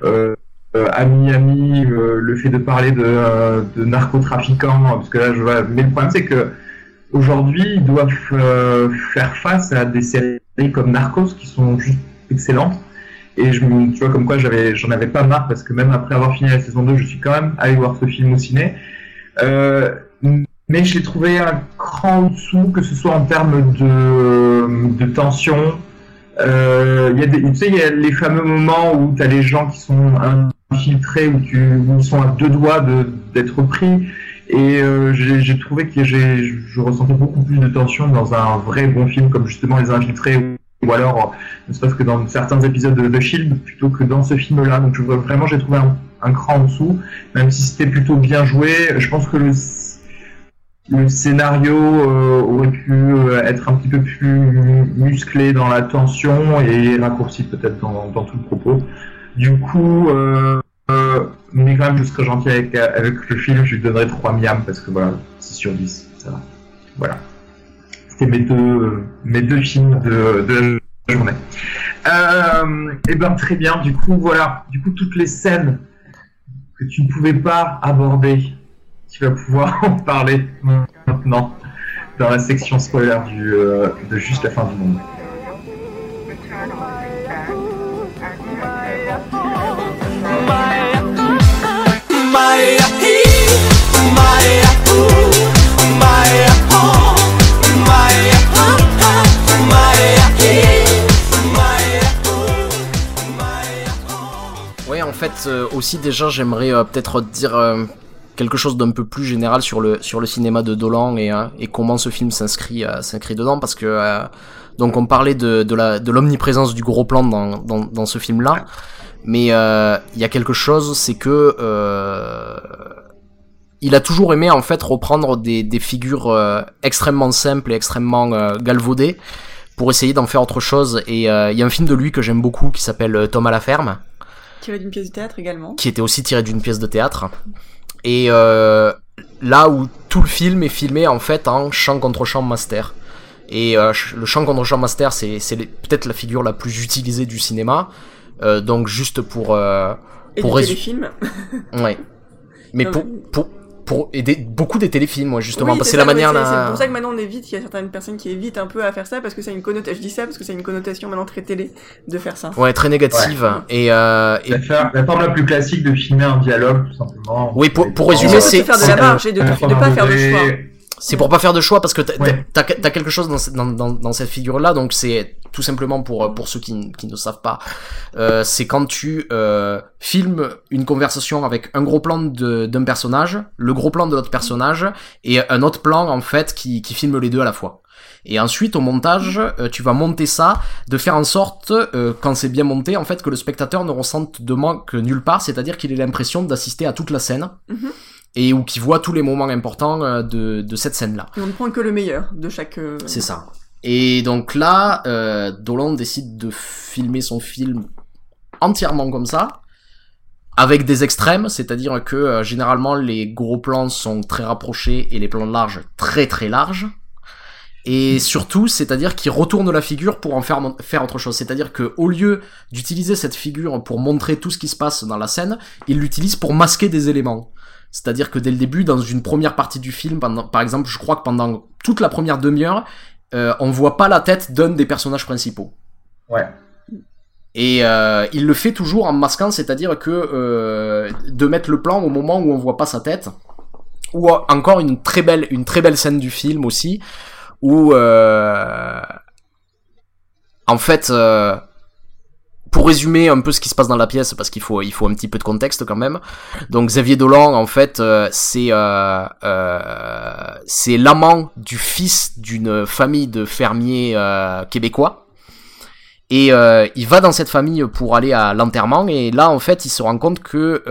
euh, euh, à Miami, euh, le fait de parler de, euh, de narcotrafiquants, parce que là, je vois. Mais le problème, c'est que aujourd'hui, ils doivent faire face à des séries comme Narcos qui sont juste excellentes. Et je tu vois, comme quoi, j'avais, j'en avais pas marre parce que même après avoir fini la saison 2, je suis quand même allé voir ce film au ciné. Euh, mais je l'ai trouvé un cran au-dessous, que ce soit en termes de, de tension. Euh, il y a les fameux moments où tu as les gens qui sont infiltrés, où, tu, ils sont à deux doigts d'être pris. Et euh, j'ai, trouvé que je ressentais beaucoup plus de tension dans un vrai bon film comme justement Les Infiltrés, ou alors ne serait-ce que dans certains épisodes de, de Shield plutôt que dans ce film-là. Donc vraiment j'ai trouvé un, un, cran en dessous, même si c'était plutôt bien joué. Je pense que le, le scénario euh, aurait pu euh, être un petit peu plus musclé dans la tension et raccourci peut-être dans, tout le propos. Du coup, euh, mais quand même je serais gentil avec, avec le film, je lui donnerais 3 miams parce que voilà, 6 sur 10, ça va. Voilà mes deux, mes deux films de, la journée. Euh, et eh ben très bien. Du coup, voilà. Du coup, toutes les scènes que tu ne pouvais pas aborder, tu vas pouvoir en parler maintenant dans la section spoiler du, euh, de juste la fin du monde. en fait, euh, aussi déjà, j'aimerais euh, peut-être dire quelque chose d'un peu plus général sur le sur le cinéma de Dolan et, et comment ce film s'inscrit s'inscrit dedans parce que donc on parlait de de la de l'omniprésence du gros plan dans dans, dans ce film là mais il y a quelque chose c'est que il a toujours aimé en fait reprendre des, des figures extrêmement simples et extrêmement galvaudées pour essayer d'en faire autre chose et il y a un film de lui que j'aime beaucoup qui s'appelle Tom à la ferme Tiré d'une pièce de théâtre également. Qui était aussi tiré d'une pièce de théâtre. Et euh, là où tout le film est filmé en fait en chant contre chant master. Et euh, le chant contre chant master, c'est peut-être la figure la plus utilisée du cinéma. Euh, donc juste pour euh, pour résumer. films. ouais. Mais pour, pour pour aider beaucoup des téléfilms, moi, justement, parce que c'est la manière. C'est pour ça que maintenant on évite. Il y a certaines personnes qui évitent un peu à faire ça parce que c'est une connotation. Je dis ça parce que c'est une connotation maintenant très télé de faire ça. Ouais, très négative. Et, euh, et... La, forme la plus classique de filmer un dialogue, tout simplement. Oui, pour, pour résumer, c'est. faire de la marge et de, de pas faire de choix. C'est pour pas faire de choix parce que t'as as, quelque chose dans, dans, dans, cette figure-là, donc c'est tout simplement pour pour ceux qui, qui ne savent pas, euh, c'est quand tu euh, filmes une conversation avec un gros plan d'un personnage, le gros plan de l'autre personnage et un autre plan en fait qui, qui filme les deux à la fois. Et ensuite, au montage, euh, tu vas monter ça, de faire en sorte, euh, quand c'est bien monté, en fait, que le spectateur ne ressente de manque nulle part, c'est-à-dire qu'il ait l'impression d'assister à toute la scène. Mm-hmm et où qui voit tous les moments importants euh, de, de cette scène-là. Et on ne prend que le meilleur de chaque. Euh, C'est ça. Et donc là, euh, Dolan décide de filmer son film entièrement comme ça, avec des extrêmes, c'est-à-dire que euh, généralement les gros plans sont très rapprochés et les plans larges très très larges. Et surtout, c'est-à-dire qu'il retourne la figure pour en faire, faire autre chose. C'est-à-dire que au lieu d'utiliser cette figure pour montrer tout ce qui se passe dans la scène, il l'utilise pour masquer des éléments. C'est-à-dire que dès le début, dans une première partie du film, par exemple, je crois que pendant toute la première demi-heure, euh, on voit pas la tête d'un des personnages principaux. Ouais. Et euh, il le fait toujours en masquant, c'est-à-dire que euh, de mettre le plan au moment où on voit pas sa tête. Ou encore une très belle, une très belle scène du film aussi, où euh, en fait euh, pour résumer un peu ce qui se passe dans la pièce, parce qu'il faut, il faut un petit peu de contexte quand même. Donc Xavier Dolan, en fait, euh, c'est euh, euh, c'est l'amant du fils d'une famille de fermiers québécois. Et il va dans cette famille pour aller à l'enterrement et là en fait il se rend compte que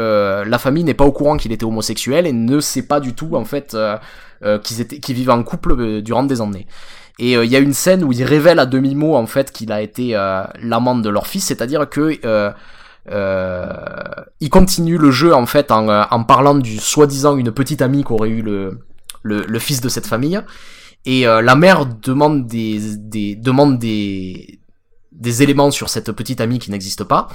la famille n'est pas au courant qu'il était homosexuel et ne sait pas du tout en fait qu'ils étaient qu'ils vivaient en couple durant des années. Et euh, il y a une scène où il révèle à demi-mot en fait qu'il a été euh, l'amant de leur fils, c'est-à-dire que euh, euh, il continue le jeu en fait en, en parlant du soi-disant une petite amie qu'aurait eu le, le, le, fils de cette famille. Et la mère demande des, des demande des des éléments sur cette petite amie qui n'existe pas.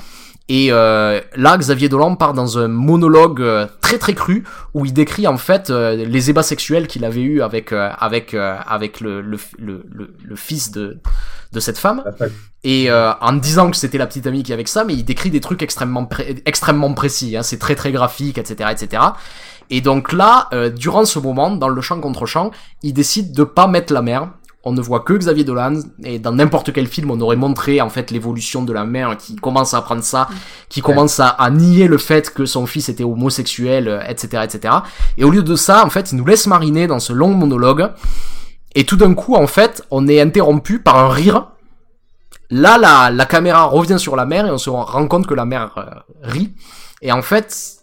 Et euh, là, Xavier Dolan part dans un monologue euh, très très cru où il décrit en fait euh, les ébats sexuels qu'il avait eu avec euh, avec avec le le, le, le, fils de de cette femme. Et en disant que c'était la petite amie qui avait ça, mais il décrit des trucs extrêmement extrêmement précis. Hein, c'est très très graphique, etc., etc. Et donc là, durant ce moment, dans le champ contre champ, il décide de pas mettre la mère on ne voit que Xavier Dolan et dans n'importe quel film on aurait montré en fait l'évolution de la mère qui commence à apprendre ça, qui commence à, nier le fait que son fils était homosexuel, etc., euh, etc. Et au lieu de ça, en fait, il nous laisse mariner dans ce long monologue. Et tout d'un coup, en fait, on est interrompu par un rire Là, la, la caméra revient sur la mer et on se rend compte que la mer euh, rit. Et en fait,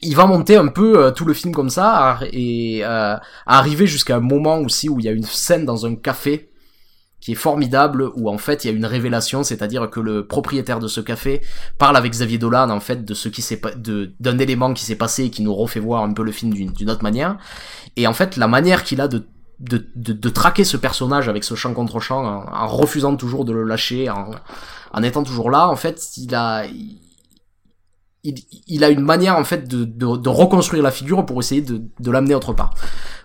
il va monter un peu euh, tout le film comme ça et euh, arriver jusqu'à un moment aussi où il y a une scène dans un café qui est formidable où en fait il y a une révélation, c'est-à-dire que le propriétaire de ce café parle avec Xavier Dolan en fait de ce qui s'est d'un élément qui s'est passé et qui nous refait voir un peu le film d'une autre manière. Et en fait la manière qu'il a de de, de, traquer ce personnage avec ce champ contre champ en, refusant toujours de le lâcher, en, étant toujours là, en fait, il a, il, a une manière en fait de, de, de, reconstruire la figure pour essayer de, de l'amener autre part.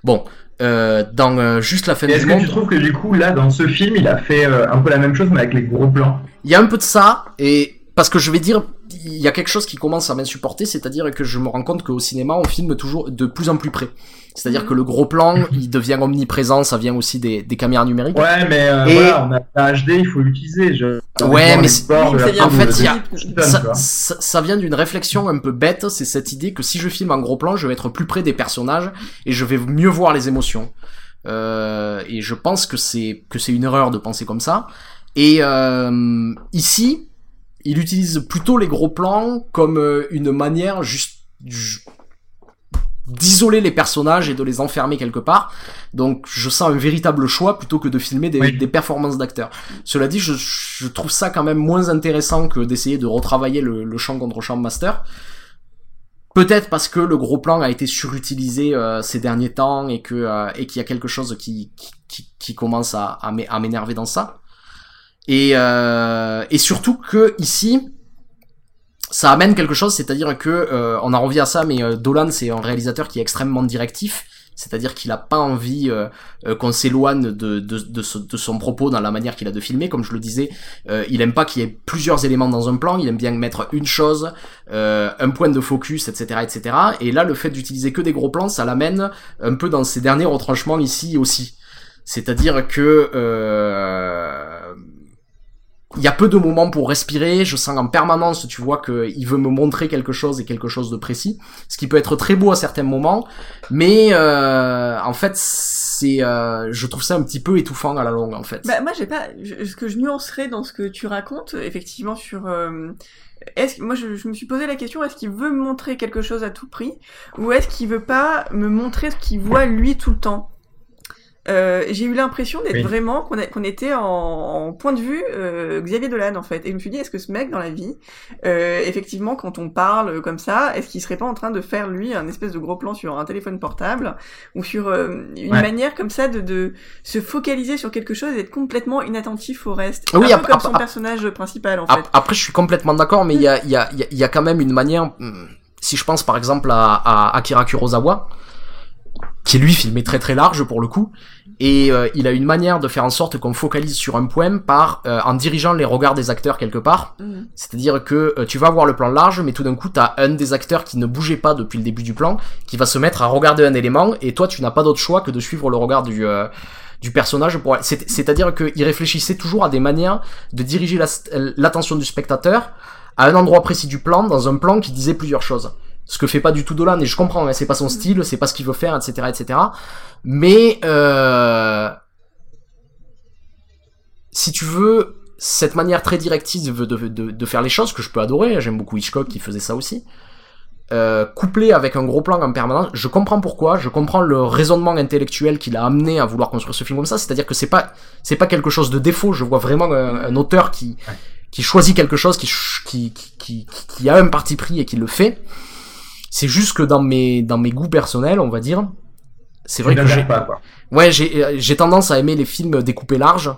Bon, euh, dans euh, juste la fin Est-ce que tu trouves que du coup là dans ce film il a fait euh, un peu la même chose mais avec les gros plans? Il y a un peu de ça et parce que je vais dire il y a quelque chose qui commence à m'insupporter, c'est-à-dire que je me rends compte qu'au cinéma on filme toujours de plus en plus près. C'est-à-dire que le gros plan, il devient omniprésent, ça vient aussi des, des caméras numériques. Ouais, mais euh, voilà, on a la HD, il faut l'utiliser. Je... Ouais, mais en fait, y a... ça, ça, ça, vient d'une réflexion un peu bête, c'est cette idée que si je filme en gros plan, je vais être plus près des personnages et je vais mieux voir les émotions. Euh, et je pense que c'est que c'est une erreur de penser comme ça. Et euh, ici, il utilise plutôt les gros plans comme euh, une manière juste d'isoler les personnages et de les enfermer quelque part. Donc je sens un véritable choix plutôt que de filmer des, des performances d'acteurs. Cela dit, je, je, trouve ça quand même moins intéressant que d'essayer de retravailler le, le champ contre champ master. Peut-être parce que le gros plan a été surutilisé euh, ces derniers temps et que euh, et qu'il y a quelque chose qui qui, qui commence à, à m'énerver dans ça. Et euh, et surtout que ici, ça amène quelque chose, c'est-à-dire que euh, on en revient à ça, mais euh, Dolan c'est un réalisateur qui est extrêmement directif, c'est-à-dire qu'il a pas envie euh, qu'on s'éloigne de, de, de, son propos dans la manière qu'il a de filmer, comme je le disais, il aime pas qu'il y ait plusieurs éléments dans un plan, il aime bien mettre une chose, un point de focus, etc., etc. Et là, le fait d'utiliser que des gros plans, ça l'amène un peu dans ses derniers retranchements ici aussi. C'est-à-dire que il y a peu de moments pour respirer, je sens en permanence, tu vois, qu'il veut me montrer quelque chose et quelque chose de précis, ce qui peut être très beau à certains moments, mais euh, en fait, c'est, euh, je trouve ça un petit peu étouffant à la longue, en fait. Bah, moi, j'ai pas, ce que je nuancerais dans ce que tu racontes, effectivement, sur, euh, est-ce, moi, je, je, me suis posé la question, est-ce qu'il veut me montrer quelque chose à tout prix, ou est-ce qu'il veut pas me montrer ce qu'il voit lui tout le temps? Euh, j'ai eu l'impression d'être vraiment qu'on était en, en, point de vue euh, Xavier Dolan en fait. Et je me suis dit est-ce que ce mec dans la vie euh, effectivement quand on parle comme ça est-ce qu'il serait pas en train de faire lui un espèce de gros plan sur un téléphone portable ou sur euh, une manière comme ça de, de se focaliser sur quelque chose et d'être complètement inattentif au reste? Oui, un peu comme son personnage principal en fait. après je suis complètement d'accord mais il y a il y a il y a quand même une manière hmm, si je pense par exemple à, à Akira Kurosawa qui lui filmé très très large pour le coup. Et euh, il a une manière de faire en sorte qu'on focalise sur un point par euh, en dirigeant les regards des acteurs quelque part. Mhm. c'est-à-dire que euh, tu vas voir le plan large mais tout d'un coup t'as un des acteurs qui ne bougeait pas depuis le début du plan qui va se mettre à regarder un élément et toi tu n'as pas d'autre choix que de suivre le regard du du personnage pour c'est-à-dire qu'il réfléchissait toujours à des manières de diriger l'attention du spectateur à un endroit précis du plan dans un plan qui disait plusieurs choses ce que fait pas du tout Dolan et je comprends hein, c'est pas son style c'est pas ce qu'il veut faire etc etc mais euh, si tu veux cette manière très directive de, de, de, faire les choses que je peux adorer hein, j'aime beaucoup Hitchcock qui faisait ça aussi euh, couplé avec un gros plan en permanence je comprends pourquoi je comprends le raisonnement intellectuel qui l'a amené à vouloir construire ce film comme ça c'est à dire que c'est pas c'est pas quelque chose de défaut je vois vraiment un, auteur qui qui choisit quelque chose qui, qui, qui, qui a un parti pris et qui le fait c'est juste que dans mes dans mes goûts personnels, on va dire, c'est vrai que j'ai pas quoi. Ouais, j'ai euh, j'ai tendance à aimer les films découpés larges.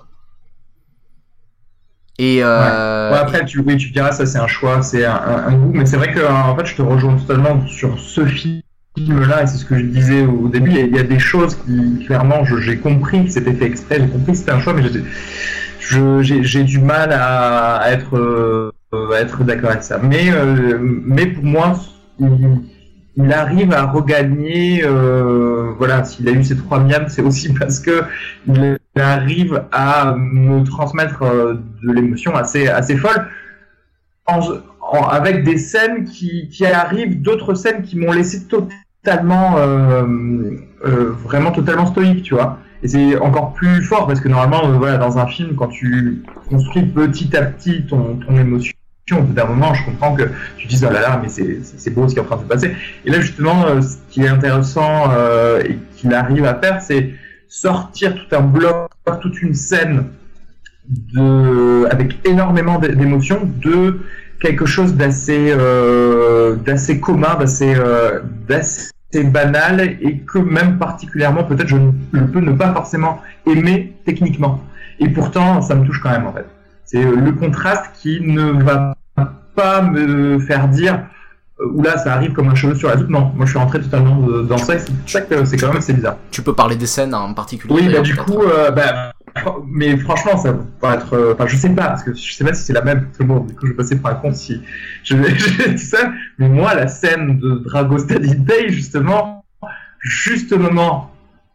Et euh... ouais. après tu oui tu diras ça c'est un choix c'est un, un, goût mais c'est vrai que en fait je te rejoins totalement sur ce film là et c'est ce que je disais au début il y a, des choses qui clairement j'ai compris que c'était fait exprès j'ai compris que c'était un choix mais j'ai du mal à, à être euh, être d'accord avec ça mais euh, mais pour moi il, arrive à regagner, euh, voilà, s'il a eu ces trois miams, c'est aussi parce que il arrive à me transmettre euh, de l'émotion assez, assez folle, avec des scènes qui, qui arrivent, d'autres scènes qui m'ont laissé totalement euh, vraiment totalement stoïque, tu vois. Et c'est encore plus fort parce que normalement, voilà, dans un film, quand tu construis petit à petit ton émotion, au bout d'un moment, je comprends que tu dises oh là là, mais c'est beau ce qui est en train de se passer. Et là, justement, euh, ce qui est intéressant euh, et qu'il arrive à faire, c'est sortir tout un bloc, toute une scène de, avec énormément d'é- d'émotions, de quelque chose d'assez euh, d'assez commun, d'assez euh, banal et que même particulièrement peut-être je, je peux ne pas forcément aimer techniquement. Et pourtant, ça me touche quand même en fait. C'est euh, le contraste qui ne va pas me faire dire euh, oula ça arrive comme un cheveu sur la soupe. Non, moi je suis rentré totalement de- dans ça. et C'est pour ça que c'est quand même assez bizarre. Tu peux parler des scènes en particulier. Oui, bah du coup, euh, bah, mais franchement, ça va être. euh, Enfin, je sais pas, parce que je sais pas si c'est la même. Parce que bon, du coup, je vais passer pour un con si je vais tout ça. Mais moi, la scène de Drago Study Day, justement, juste au moment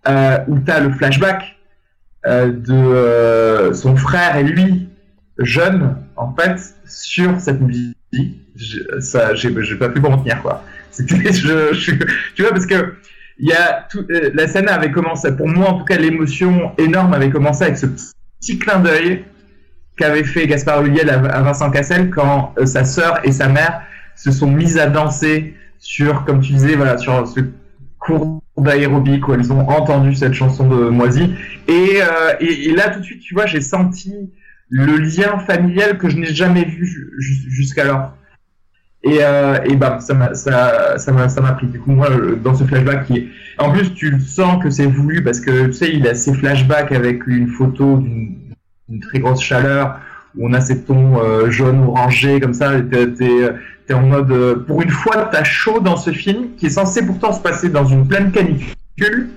euh, où t'as le flashback euh, de euh, son frère et lui, jeunes, en fait, sur cette musique, ça, j'ai pas pu m'en tenir, quoi. Je, tu vois, parce que y a euh, la scène avait commencé, pour moi en tout cas, l'émotion énorme avait commencé avec ce petit clin d'œil qu'avait fait Gaspard Ulliel à, Vincent Cassel quand euh, sa sœur et sa mère se sont mises à danser sur, comme tu disais, voilà, sur ce cours d'aérobic où elles ont entendu cette chanson de Moisy. Et, euh, et là, tout de suite, tu vois, j'ai senti le lien familial que je n'ai jamais vu ju- jus- jusqu'alors. Et, euh, et bah, ça m'a ça, ça m'a pris. Du coup, moi, le- dans ce flashback qui est... En plus, tu sens que c'est voulu parce que, tu sais, il a ces flashbacks avec une photo d'une très grosse chaleur où on a ces tons euh, jaune orangé comme ça. T'es t'es- t'es en mode... euh, pour une fois, t'as chaud dans ce film qui est censé pourtant se passer dans une pleine canicule.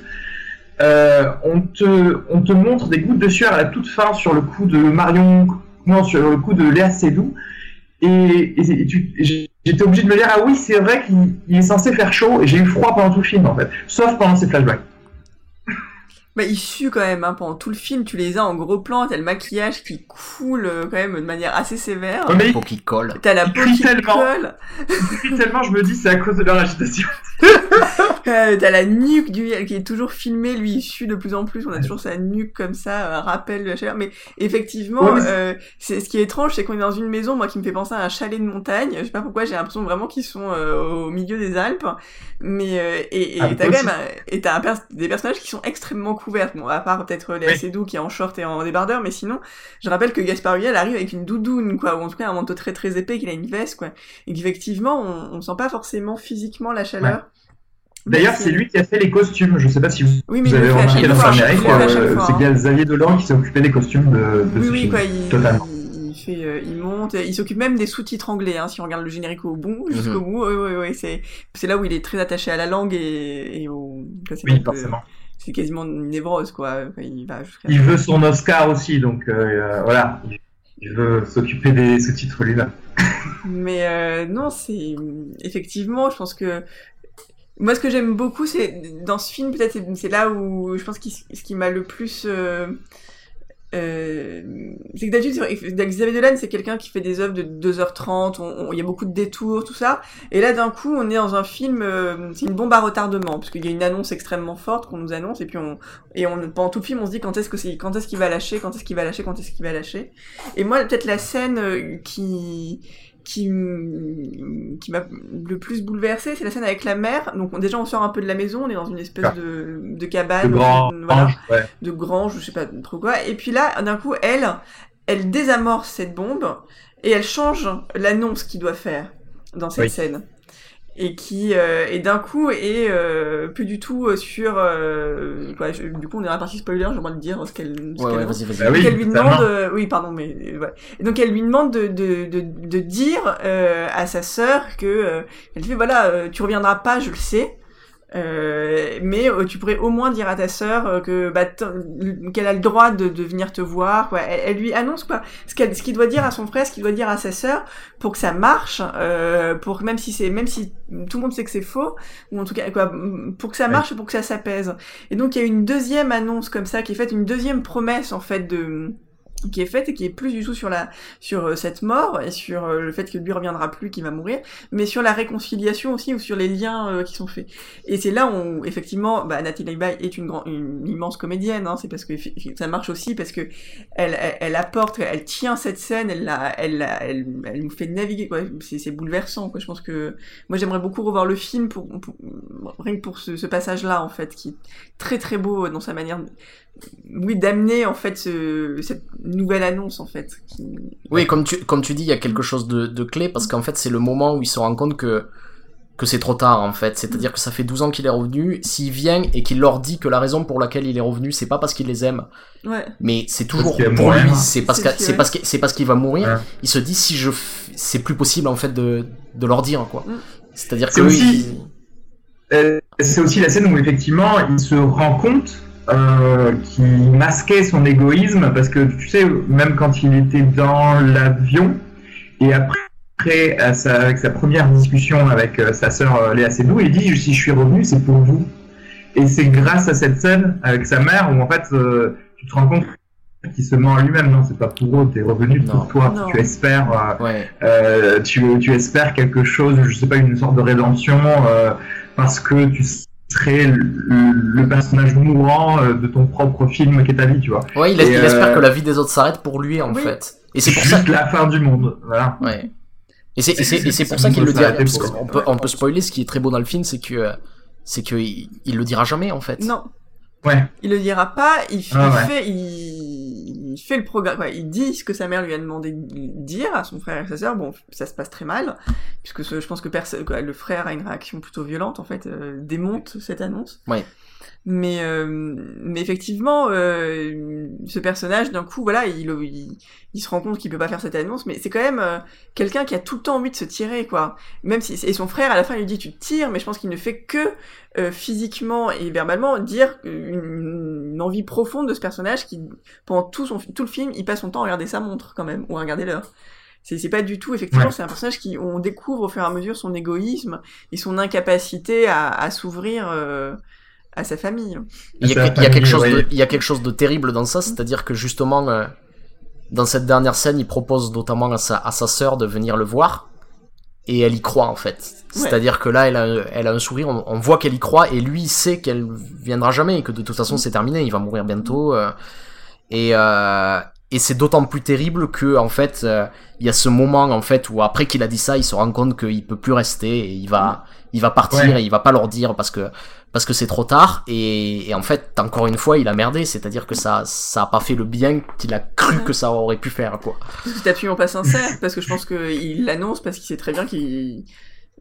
Euh, on, te, on te montre des gouttes de sueur à la toute fin sur le coup de Marion, non, sur le coup de Léa Seydoux. Et, et- j'étais obligé de me dire, ah oui, c'est vrai qu'il il est censé faire chaud, et j'ai eu froid pendant tout le film, en fait. Sauf pendant ces flashbacks. Bah, il sue quand même, hein, pendant tout le film, tu les as en gros plan, t'as le maquillage qui coule euh, quand même de manière assez sévère. Ouais, mais Peau qui colle. T'as la peau qui tellement. colle, depuis tellement, je me dis, c'est à cause de leur agitation. euh, t'as la nuque du qui est toujours filmée, lui il sue de plus en plus, on a toujours sa nuque comme ça, un rappel de la chaleur. Mais effectivement, Ouais, mais euh, c'est ce qui est étrange, c'est qu'on est dans une maison, moi qui me fait penser à un chalet de montagne. Je sais pas pourquoi, j'ai l'impression vraiment qu'ils sont euh, au milieu des Alpes. Mais euh, et et Ah, t'as quand même un- et t'as pers- des personnages qui sont extrêmement Bon, à part peut-être Léa Oui. Seydoux qui est en short et en débardeur, mais sinon, je rappelle que Gaspard Ulliel arrive avec une doudoune, quoi, ou en tout cas un manteau très très épais, qu'il a une veste, quoi. Et qu'effectivement, on, on sent pas forcément physiquement la chaleur. D'ailleurs, c'est lui qui a fait les costumes. Je sais pas si vous, Oui, mais vous avez remarqué dans chaque euh, c'est hein. bien Xavier Dolan qui s'est occupé des costumes de, de Oui, ce oui, film. quoi, il, Totalement. il, fait, euh, il monte, il s'occupe même des sous-titres anglais, hein, si on regarde le générique au bout, jusqu'au Mhm. bout, oui, oui, oui, c'est, là où il est très attaché à la langue et, et au, Oui, forcément. C'est quasiment une névrose, quoi, il va jusqu'à... Il veut son Oscar aussi, donc euh, euh, voilà. Il- veut s'occuper des sous-titres lui-même. Mais euh, non, c'est effectivement, je pense que moi, ce que j'aime beaucoup, c'est dans ce film, peut-être, c'est- c'est là où je pense que ce qui m'a le plus euh, c'est que d'habitude, Xavier Dolan, c'est quelqu'un qui fait des œuvres de 2h30, on- on- il y a beaucoup de détours, tout ça. Et là, d'un coup, on est dans un film, euh, c'est une bombe à retardement, parce qu'il y a une annonce extrêmement forte qu'on nous annonce, et puis on, et pendant tout le film, on se dit quand est-ce que c'est, quand est-ce qu'il va lâcher, quand est-ce qu'il va lâcher, quand est-ce qu'il va lâcher. Et moi, peut-être la scène euh, qui, qui, qui m'a le plus bouleversée, c'est la scène avec la mère. Donc, on- déjà, on sort un peu de la maison, on est dans une espèce Ah. de, de cabane. Grand voilà ouais. de grange, je sais pas trop quoi. Et puis là, d'un coup, elle, elle désamorce cette bombe et elle change l'annonce qu'il doit faire dans cette Oui. scène. Et qui, euh, et d'un coup, est euh, plus du tout euh, sur. euh, quoi, je- du coup, on est dans la partie spoiler, j'ai le droit de dire ce qu'elle. ce Ouais, qu'elle ouais, annonce. vas-y, vas-y. Bah oui, Donc elle lui demande, euh, oui pardon, mais ouais. Et donc elle lui demande de de de, de dire euh, à sa sœur que euh, elle fait voilà, euh, tu reviendras pas, je le sais. Euh, mais euh, tu pourrais au moins dire à ta sœur euh, que bah, qu'elle a le droit de, de venir te voir quoi. Elle, elle lui annonce quoi. Ce qu'elle ce qu'il doit dire à son frère ce qu'il doit dire à sa sœur pour que ça marche euh, pour même si c'est même si tout le monde sait que c'est faux ou en tout cas quoi pour que ça marche pour que ça s'apaise. Et donc il y a une deuxième annonce comme ça qui est faite une deuxième promesse en fait de qui est faite et qui est plus du tout sur la sur euh, cette mort et sur euh, le fait que lui reviendra plus qu'il va mourir mais sur la réconciliation aussi ou sur les liens euh, qui sont faits. Et c'est là où effectivement bah, Nathalie Baye est une grande une immense comédienne hein, c'est parce que ça marche aussi parce que elle, elle, apporte elle tient cette scène elle la elle, la, elle, nous fait naviguer quoi. C'est c'est bouleversant quoi. Je pense que moi j'aimerais beaucoup revoir le film pour, pour rien que pour ce, ce passage là en fait qui est très très beau dans sa manière oui d'amener en fait ce, cette nouvelle annonce en fait qui... oui comme tu comme tu dis il y a quelque chose de, de clé parce qu'en fait c'est le moment où il se rend compte que que c'est trop tard en fait c'est à dire que ça fait 12 ans qu'il est revenu s'il vient et qu'il leur dit que la raison pour laquelle il est revenu c'est pas parce qu'il les aime ouais. mais c'est toujours pour lui c'est parce que c'est parce que c'est parce qu'il va mourir ouais. il se dit si je c'est plus possible en fait de de leur dire quoi mm. c'est à dire que aussi... il... euh, c'est aussi la scène où effectivement il se rend compte euh, qui masquait son égoïsme parce que tu sais même quand il était dans l'avion et après à sa, avec sa première discussion avec euh, sa sœur euh, Léa Seydoux il dit si je suis revenu c'est pour vous et c'est grâce à cette scène avec sa mère où en fait euh, tu te rends compte qu'il se ment à lui-même non c'est pas pour eux t'es revenu Non. pour toi Non. tu espères euh, ouais euh, tu, tu espères quelque chose, je sais pas, une sorte de rédemption, euh, parce que tu serais le, le personnage mourant euh, de ton propre film qui est ta vie, tu vois. ouais il, espère euh, que la vie des autres s'arrête pour lui en Oui. fait et c'est pour juste ça la fin du monde, voilà. Ouais. Et c'est pour ça qu'il le Parce peut on peut spoiler ce qui est très beau dans le film, c'est que c'est que il, il le dira jamais en fait. non Ouais. il le dira pas il, Ah il ouais. fait il, il fait le programme il dit ce que sa mère lui a demandé de dire à son frère et sa sœur bon ça se passe très mal puisque je pense que le frère a une réaction plutôt violente en fait euh, démonte cette annonce. Mais euh, mais effectivement euh, ce personnage d'un coup voilà il, il il se rend compte qu'il peut pas faire cette annonce mais c'est quand même euh, quelqu'un qui a tout le temps envie de se tirer quoi même si et son frère à la fin lui dit tu te tires mais je pense qu'il ne fait que euh, physiquement et verbalement dire une, une envie profonde de ce personnage qui pendant tout son tout le film il passe son temps à regarder sa montre quand même ou à regarder l'heure c'est c'est pas du tout effectivement Ouais. c'est un personnage qui on découvre au fur et à mesure son égoïsme et son incapacité à, à s'ouvrir euh, à sa famille. Il y a, Sa il y a famille, quelque chose de il y a quelque chose de terrible dans ça, c'est-à-dire que justement euh, dans cette dernière scène, il propose notamment à sa à sa sœur de venir le voir et elle y croit en fait. C'est-à-dire que là elle a elle a un sourire, on, on voit qu'elle y croit et lui il sait qu'elle viendra jamais et que de toute façon c'est terminé, il va mourir bientôt euh, et euh, et c'est d'autant plus terrible que en fait euh, il y a ce moment en fait où après qu'il a dit ça il se rend compte qu'il peut plus rester et il va il va partir Ouais. et il va pas leur dire parce que parce que c'est trop tard et, et en fait encore une fois il a merdé c'est-à-dire que ça ça a pas fait le bien qu'il a cru que ça aurait pu faire quoi c'est absolument pas sincère, parce que je pense qu'il l'annonce parce qu'il sait très bien qu'il...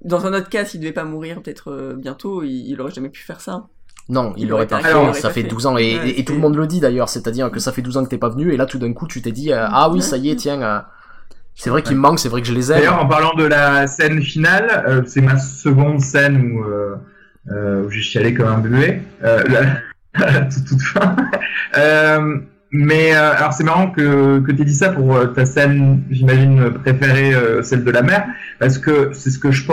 Dans un autre cas, s'il devait pas mourir peut-être euh, bientôt, il, il aurait jamais pu faire ça. Non il Il l'aurait aurait pas pas fait. il aurait ça fait fait. 12 ans et, Ouais, et- et tout le monde le dit d'ailleurs. C'est-à-dire que ça fait 12 ans que t'es pas venu et là tout d'un coup tu t'es dit euh, ah oui ça y est tiens euh, c'est vrai qu'il me manque c'est vrai que je les aime. D'ailleurs, en parlant de la scène finale, euh, c'est ma seconde scène où, où j'ai chialé comme un bébé, euh, la, toute, toute fin. Euh, mais euh, alors c'est marrant que, que tu dit ça pour ta scène, j'imagine, préférée, euh, celle de la mer, parce que c'est ce que je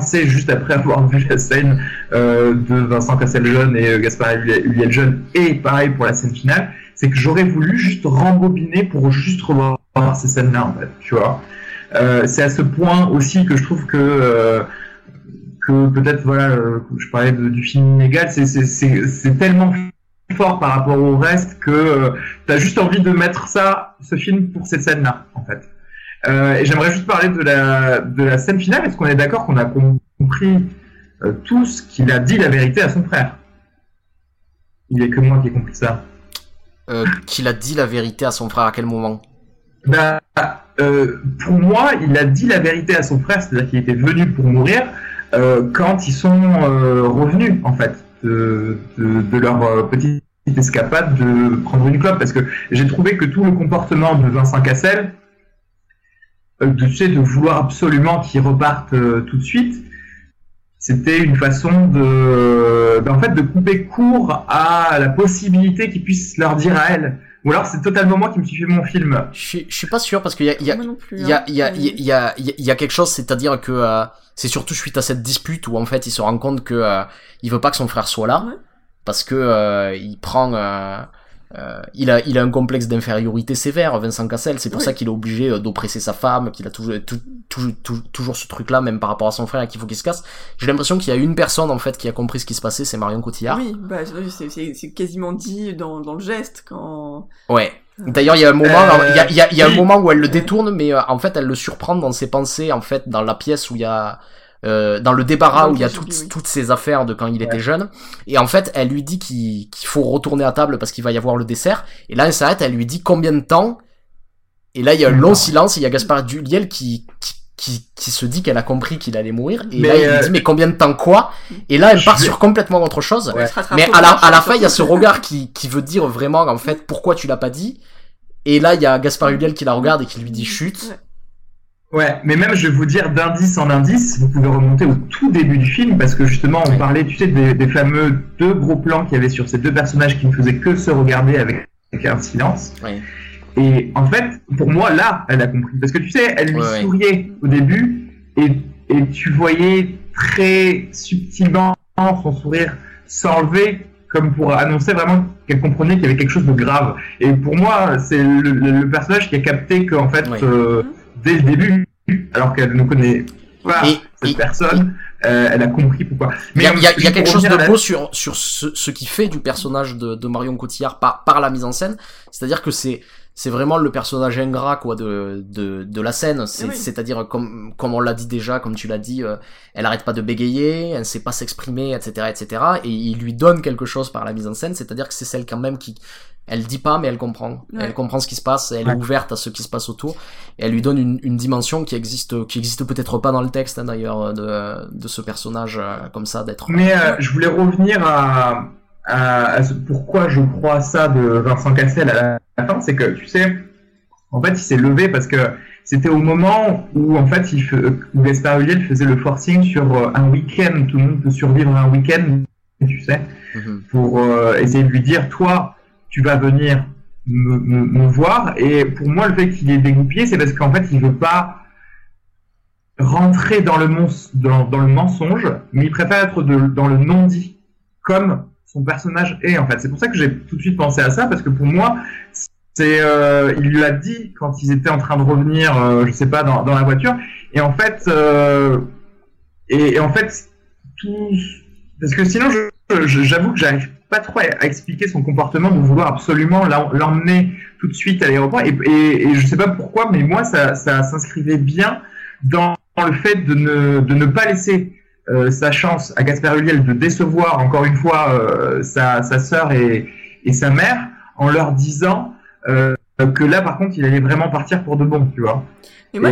juste après avoir vu la scène euh, de Vincent Cassel-Jeune et euh, Gaspard Huliel-Jeune, et pareil pour la scène finale, c'est que j'aurais voulu juste rembobiner pour juste revoir ces scènes-là, en fait, tu vois. Euh, c'est à ce point aussi que je trouve que euh, que peut-être voilà je parlais de- du film inégal c'est tellement fort par rapport au reste que euh, t'as juste envie de mettre ça ce film pour cette scène là en fait et j'aimerais juste parler de la de la scène finale. Est-ce qu'on est d'accord qu'on a compris euh, tous qu'il a dit la vérité à son frère? Il y a que moi qui ai compris ça. Euh, qu'il a dit la vérité à son frère à quel moment? Bah, euh, pour moi, il a dit la vérité à son frère, c'est-à-dire qu'il était venu pour mourir euh, quand ils sont euh, revenus, en fait, de, de, de leur euh, petite escapade de prendre une clope, parce que j'ai trouvé que tout le comportement de Vincent Cassel, euh, tu sais, de vouloir absolument qu'ils repartent euh, tout de suite, c'était une façon de, ben, en fait, de couper court à la possibilité qu'ils puissent leur dire à elle. Ou alors c'est totalement moi qui me suis fait mon film. je suis- je suis pas sûr parce qu'il y a, il y a, hein. il y a, il y a, il y a, il y a- il y a quelque chose, c'est-à-dire que euh, c'est surtout suite à cette dispute où en fait il se rend compte que euh, il veut pas que son frère soit là Ouais. parce que euh, il prend euh, euh, il a il a un complexe d'infériorité sévère, Vincent Cassel. C'est pour Oui. ça qu'il est obligé euh, d'oppresser sa femme, qu'il a toujours tout- tout- tout- toujours ce truc-là, même par rapport à son frère, et qu'il faut qu'il se casse. J'ai l'impression qu'il y a une personne en fait qui a compris ce qui se passait, c'est Marion Cotillard. Oui, bah, c'est- quasiment dit dans, dans le geste quand. Ouais. D'ailleurs, il y a un moment, Euh, il y a, il y a- il y a un moment où elle le détourne, mais euh, en fait, elle le surprend dans ses pensées, en fait, dans la pièce où il y a, euh, dans le débarras où il y a le toutes, oui. toutes ces affaires de quand il était jeune. Et en fait, elle lui dit qu'il qu'il faut retourner à table parce qu'il va y avoir le dessert. Et là, elle s'arrête, elle lui dit combien de temps? Et là, il y a un long Non. silence et il y a Gaspard Duliel qui, qui, qui, qui se dit qu'elle a compris qu'il allait mourir. Et Mais, là, il lui euh, dit mais combien de temps quoi? Et là, elle part sur complètement autre chose. Ouais. Mais à la, à la fin, il y a ce regard qui, qui veut dire vraiment, en fait, pourquoi tu l'as pas dit? Et là, il y a Gaspard Huliel qui la regarde et qui lui dit chute. Ouais. Mais même je vais vous dire d'indice en indice, vous pouvez remonter au tout début du film parce que justement on parlait, tu sais, des, des fameux deux gros plans qu'il y avait sur ces deux personnages qui ne faisaient que se regarder avec, avec un silence. Oui. Et en fait, pour moi, là, elle a compris. Parce que tu sais, elle lui Ouais, ouais. souriait au début et, et tu voyais très subtilement son sourire s'enlever comme pour annoncer vraiment qu'elle comprenait qu'il y avait quelque chose de grave. Et pour moi, c'est le, le- le personnage qui a capté qu'en fait, Oui. euh, dès le début, alors qu'elle ne connaît pas Et- cette et- personne, euh, elle a compris pourquoi. Il y a, il y a- y quelque chose de la- beau sur, sur ce, ce qui fait du personnage de, de Marion Cotillard par, par la mise en scène. C'est-à-dire que c'est, c'est vraiment le personnage ingrat, quoi, de, de, de la scène. C'est, Oui. C'est-à-dire, comme, comme on l'a dit déjà, comme tu l'as dit, euh, elle arrête pas de bégayer, elle sait pas s'exprimer, etc., etc. Et il lui donne quelque chose par la mise en scène. C'est-à-dire que c'est celle quand même qui, elle dit pas, mais elle comprend. Ouais. Elle comprend ce qui se passe, elle Ouais. est ouverte à ce qui se passe autour. Et elle lui donne une, une dimension qui existe, qui existe peut-être pas dans le texte, hein, d'ailleurs, de, de ce personnage, euh, comme ça, d'être. Mais euh, je voulais revenir à, à, à ce- pourquoi je crois ça de Vincent Cassel à la fin, c'est que tu sais, en fait, il s'est levé parce que c'était au moment où en fait, il fe- où Gaspard Ulliel faisait le forcing sur euh, un week-end, tout le monde peut survivre à un week-end, tu sais, Mhm. pour euh, essayer de lui dire, toi, tu vas venir me, voir. Et pour moi, le fait qu'il est dégoupillé, c'est parce qu'en fait, il veut pas rentrer dans le, dans, dans le mensonge, mais il préfère être dans le non-dit, comme son personnage est en fait. C'est pour ça que j'ai tout de suite pensé à ça, parce que pour moi, c'est, euh, il lui a dit quand ils étaient en train de revenir, euh, je sais pas, dans, la voiture, et en fait, euh, et, et en fait, tout, parce que sinon, j'avoue que j'arrive pas trop à, expliquer son comportement de vouloir absolument l'em- l'emmener tout de suite à l'aéroport, et, et, et je sais pas pourquoi, mais moi, ça, ça s'inscrivait bien dans le fait de ne, de ne pas laisser euh, sa chance à Gaspard Ulliel de décevoir encore une fois euh, sa, sa sœur et, et sa mère en leur disant euh, que là par contre il allait vraiment partir pour de bon, tu vois. Et moi,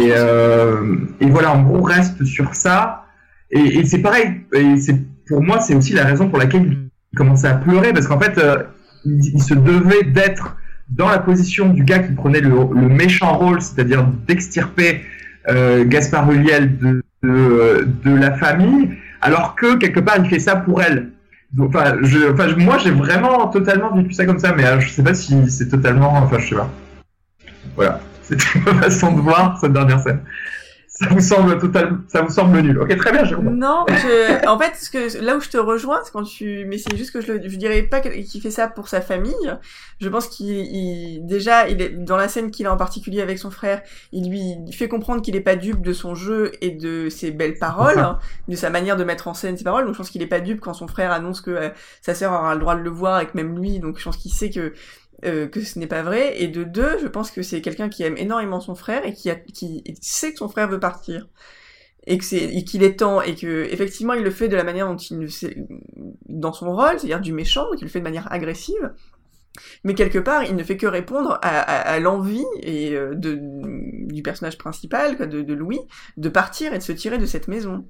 voilà, en gros reste sur ça. Et, c'est pareil. Et c'est pour moi c'est aussi la raison pour laquelle il commençait à pleurer parce qu'en fait euh, il, se devait d'être dans la position du gars qui prenait le, méchant rôle, c'est-à-dire d'extirper euh, Gaspard Ulliel de, de, la famille, alors que quelque part il fait ça pour elle. Enfin, moi j'ai vraiment totalement vécu ça comme ça, mais euh, je sais pas si c'est totalement, enfin je sais pas. Voilà, c'était ma façon de voir cette dernière scène. Ça vous semble total, ça vous semble nul. Ok, très bien, Jérôme. Non, je... en fait, ce que là où je te rejoins, c'est quand tu, mais c'est juste que je, le... je dirais pas qu'il fait ça pour sa famille. Je pense qu'il, il- déjà, il est dans la scène qu'il a en particulier avec son frère, il lui fait comprendre qu'il est pas dupe de son jeu et de ses belles paroles, hein, de sa manière de mettre en scène ses paroles. Donc je pense qu'il est pas dupe quand son frère annonce que euh, sa sœur aura le droit de le voir et que même lui. Donc je pense qu'il sait que euh, que ce n'est pas vrai. Et de deux, je pense que c'est quelqu'un qui aime énormément son frère et qui, qui sait que son frère veut partir et que c'est qu'il est temps et que effectivement il le fait de la manière dont il sait dans son rôle, c'est-à-dire du méchant, donc il le fait de manière agressive. Mais quelque part, il ne fait que répondre à, l'envie et euh, de, du personnage principal, de Louis, de partir et de se tirer de cette maison.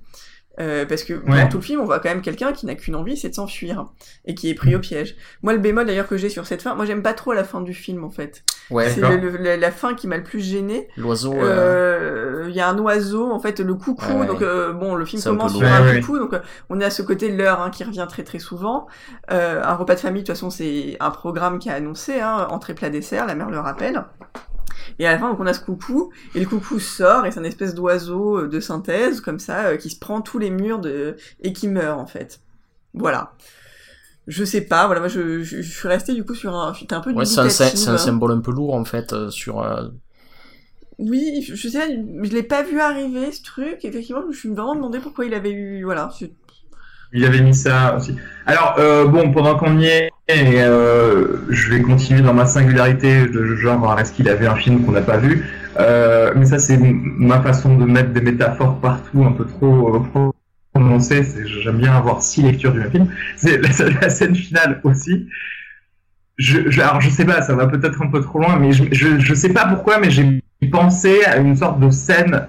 Euh, parce que Ouais. dans tout le film, on voit quand même quelqu'un qui n'a qu'une envie, c'est de s'enfuir et qui est pris au piège. Moi, le bémol d'ailleurs que j'ai sur cette fin, moi j'aime pas trop la fin du film en fait. Ouais, C'est la, fin qui m'a le plus gêné. l'oiseau. euh, Euh, Il y a un oiseau, en fait, le coucou. Ouais. Donc euh, bon, le film un commence sur un coucou, donc euh, on est à ce côté de l'heure hein, qui revient très très souvent. Euh, un repas de famille, de toute façon, c'est un programme qui a annoncé, hein, entrée plat dessert, la mère le rappelle. Et à la fin, donc on a ce coucou, et le coucou sort, et c'est un espèce d'oiseau euh, de synthèse, comme ça, euh, qui se prend tous les murs de... et qui meurt, en fait. Voilà. je sais pas, voilà, moi je, je, je suis restée du coup sur un, j'étais un peu Ouais, c'est un, c'est dubitative. un symbole un peu lourd en fait euh, sur. euh, Oui, je, je sais, je l'ai pas vu arriver ce truc. Effectivement, je me suis vraiment demandé pourquoi il avait eu, voilà. Il avait mis ça aussi. Alors, euh, bon, pendant qu'on y est, euh, je vais continuer dans ma singularité de genre, est-ce qu'il avait un film qu'on n'a pas vu Euh, Mais ça, c'est ma façon de mettre des métaphores partout, un peu trop prononcées. J'aime bien avoir six lectures du même film. C'est la, scène finale aussi. Je, je, alors, je sais pas, ça va peut-être un peu trop loin, mais je, je, sais pas pourquoi, mais j'ai pensé à une sorte de scène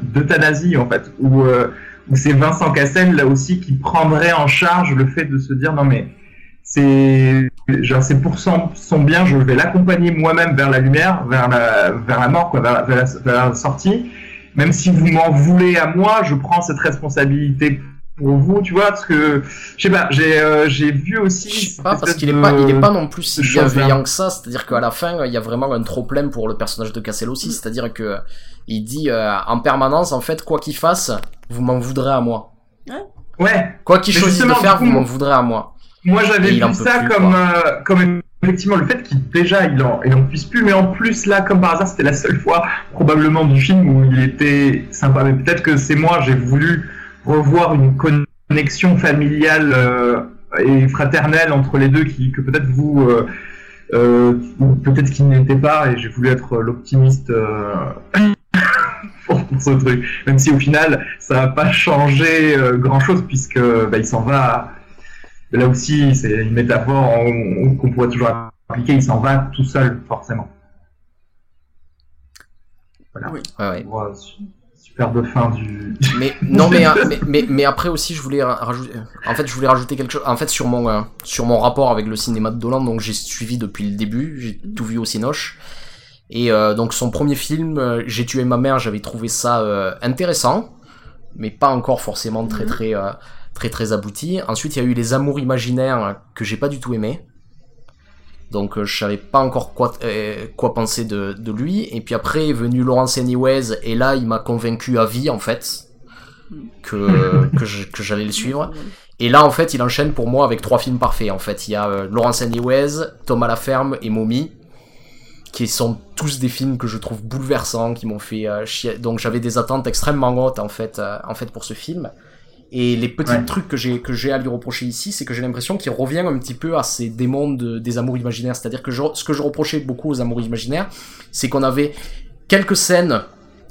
d'euthanasie, en fait, où... c'est Vincent Cassel là aussi qui prendrait en charge le fait de se dire non mais c'est genre c'est pour son, son bien je vais l'accompagner moi-même vers la lumière vers la vers la mort quoi vers la, vers la, vers la sortie même si vous m'en voulez à moi je prends cette responsabilité pour vous tu vois parce que je sais pas j'ai euh, j'ai vu aussi Je sais pas parce qu'il est pas, il est pas non plus si bienveillant que ça. C'est-à-dire qu'à la fin, il y a vraiment un trop plein pour le personnage de Cassel aussi. C'est-à-dire que il dit euh, en permanence, en fait, quoi qu'il fasse, vous m'en voudrez à moi. ouais Quoi qu'il choisisse de faire, vous m'en voudrez à moi. Moi, j'avais vu ça plus, comme, euh, comme effectivement le fait qu'il déjà il en, il en puisse plus, mais en plus là, comme par hasard, c'était la seule fois probablement du film où il était sympa. Mais peut-être que c'est moi, j'ai voulu revoir une connexion familiale euh, et fraternelle entre les deux qui que peut-être vous euh, euh, peut-être qu'il n'était pas et j'ai voulu être l'optimiste euh, pour, ce truc même si au final ça n'a pas changé grand chose puisque bah, il s'en va là aussi c'est une métaphore on- qu'on pourrait toujours appliquer il s'en va tout seul forcément voilà Oui. Ouais, ouais. Bon, su- superbe fin du Mais non, mais, euh, mais, mais mais après aussi, je voulais ra- rajouter. En fait, je voulais rajouter quelque chose. En fait, sur mon euh, sur mon rapport avec le cinéma de Dolan, donc j'ai suivi depuis le début, j'ai tout vu au Cinoche. Et euh, donc son premier film, euh, J'ai tué ma mère, j'avais trouvé ça euh, intéressant, mais pas encore forcément très Mhm. très très très abouti. Ensuite, il y a eu Les Amours imaginaires que j'ai pas du tout aimé. Donc euh, je savais pas encore quoi euh, quoi penser de, de lui. Et puis après est venu Laurence Anyways et là il m'a convaincu à vie en fait que que que j'allais le suivre. Et là en fait il enchaîne pour moi avec trois films parfaits en fait. Il y a euh, Laurence Anyways, Tom à la ferme et Mommy qui sont tous des films que je trouve bouleversants, qui m'ont fait euh, chier. Donc j'avais des attentes extrêmement hautes en fait, euh, en fait pour ce film. Et les petits Ouais. trucs que j'ai que j'ai à lui reprocher ici, c'est que j'ai l'impression qu'il revient un petit peu à ces démons de- des amours imaginaires. C'est-à-dire que je- ce que je reprochais beaucoup aux amours imaginaires, c'est qu'on avait quelques scènes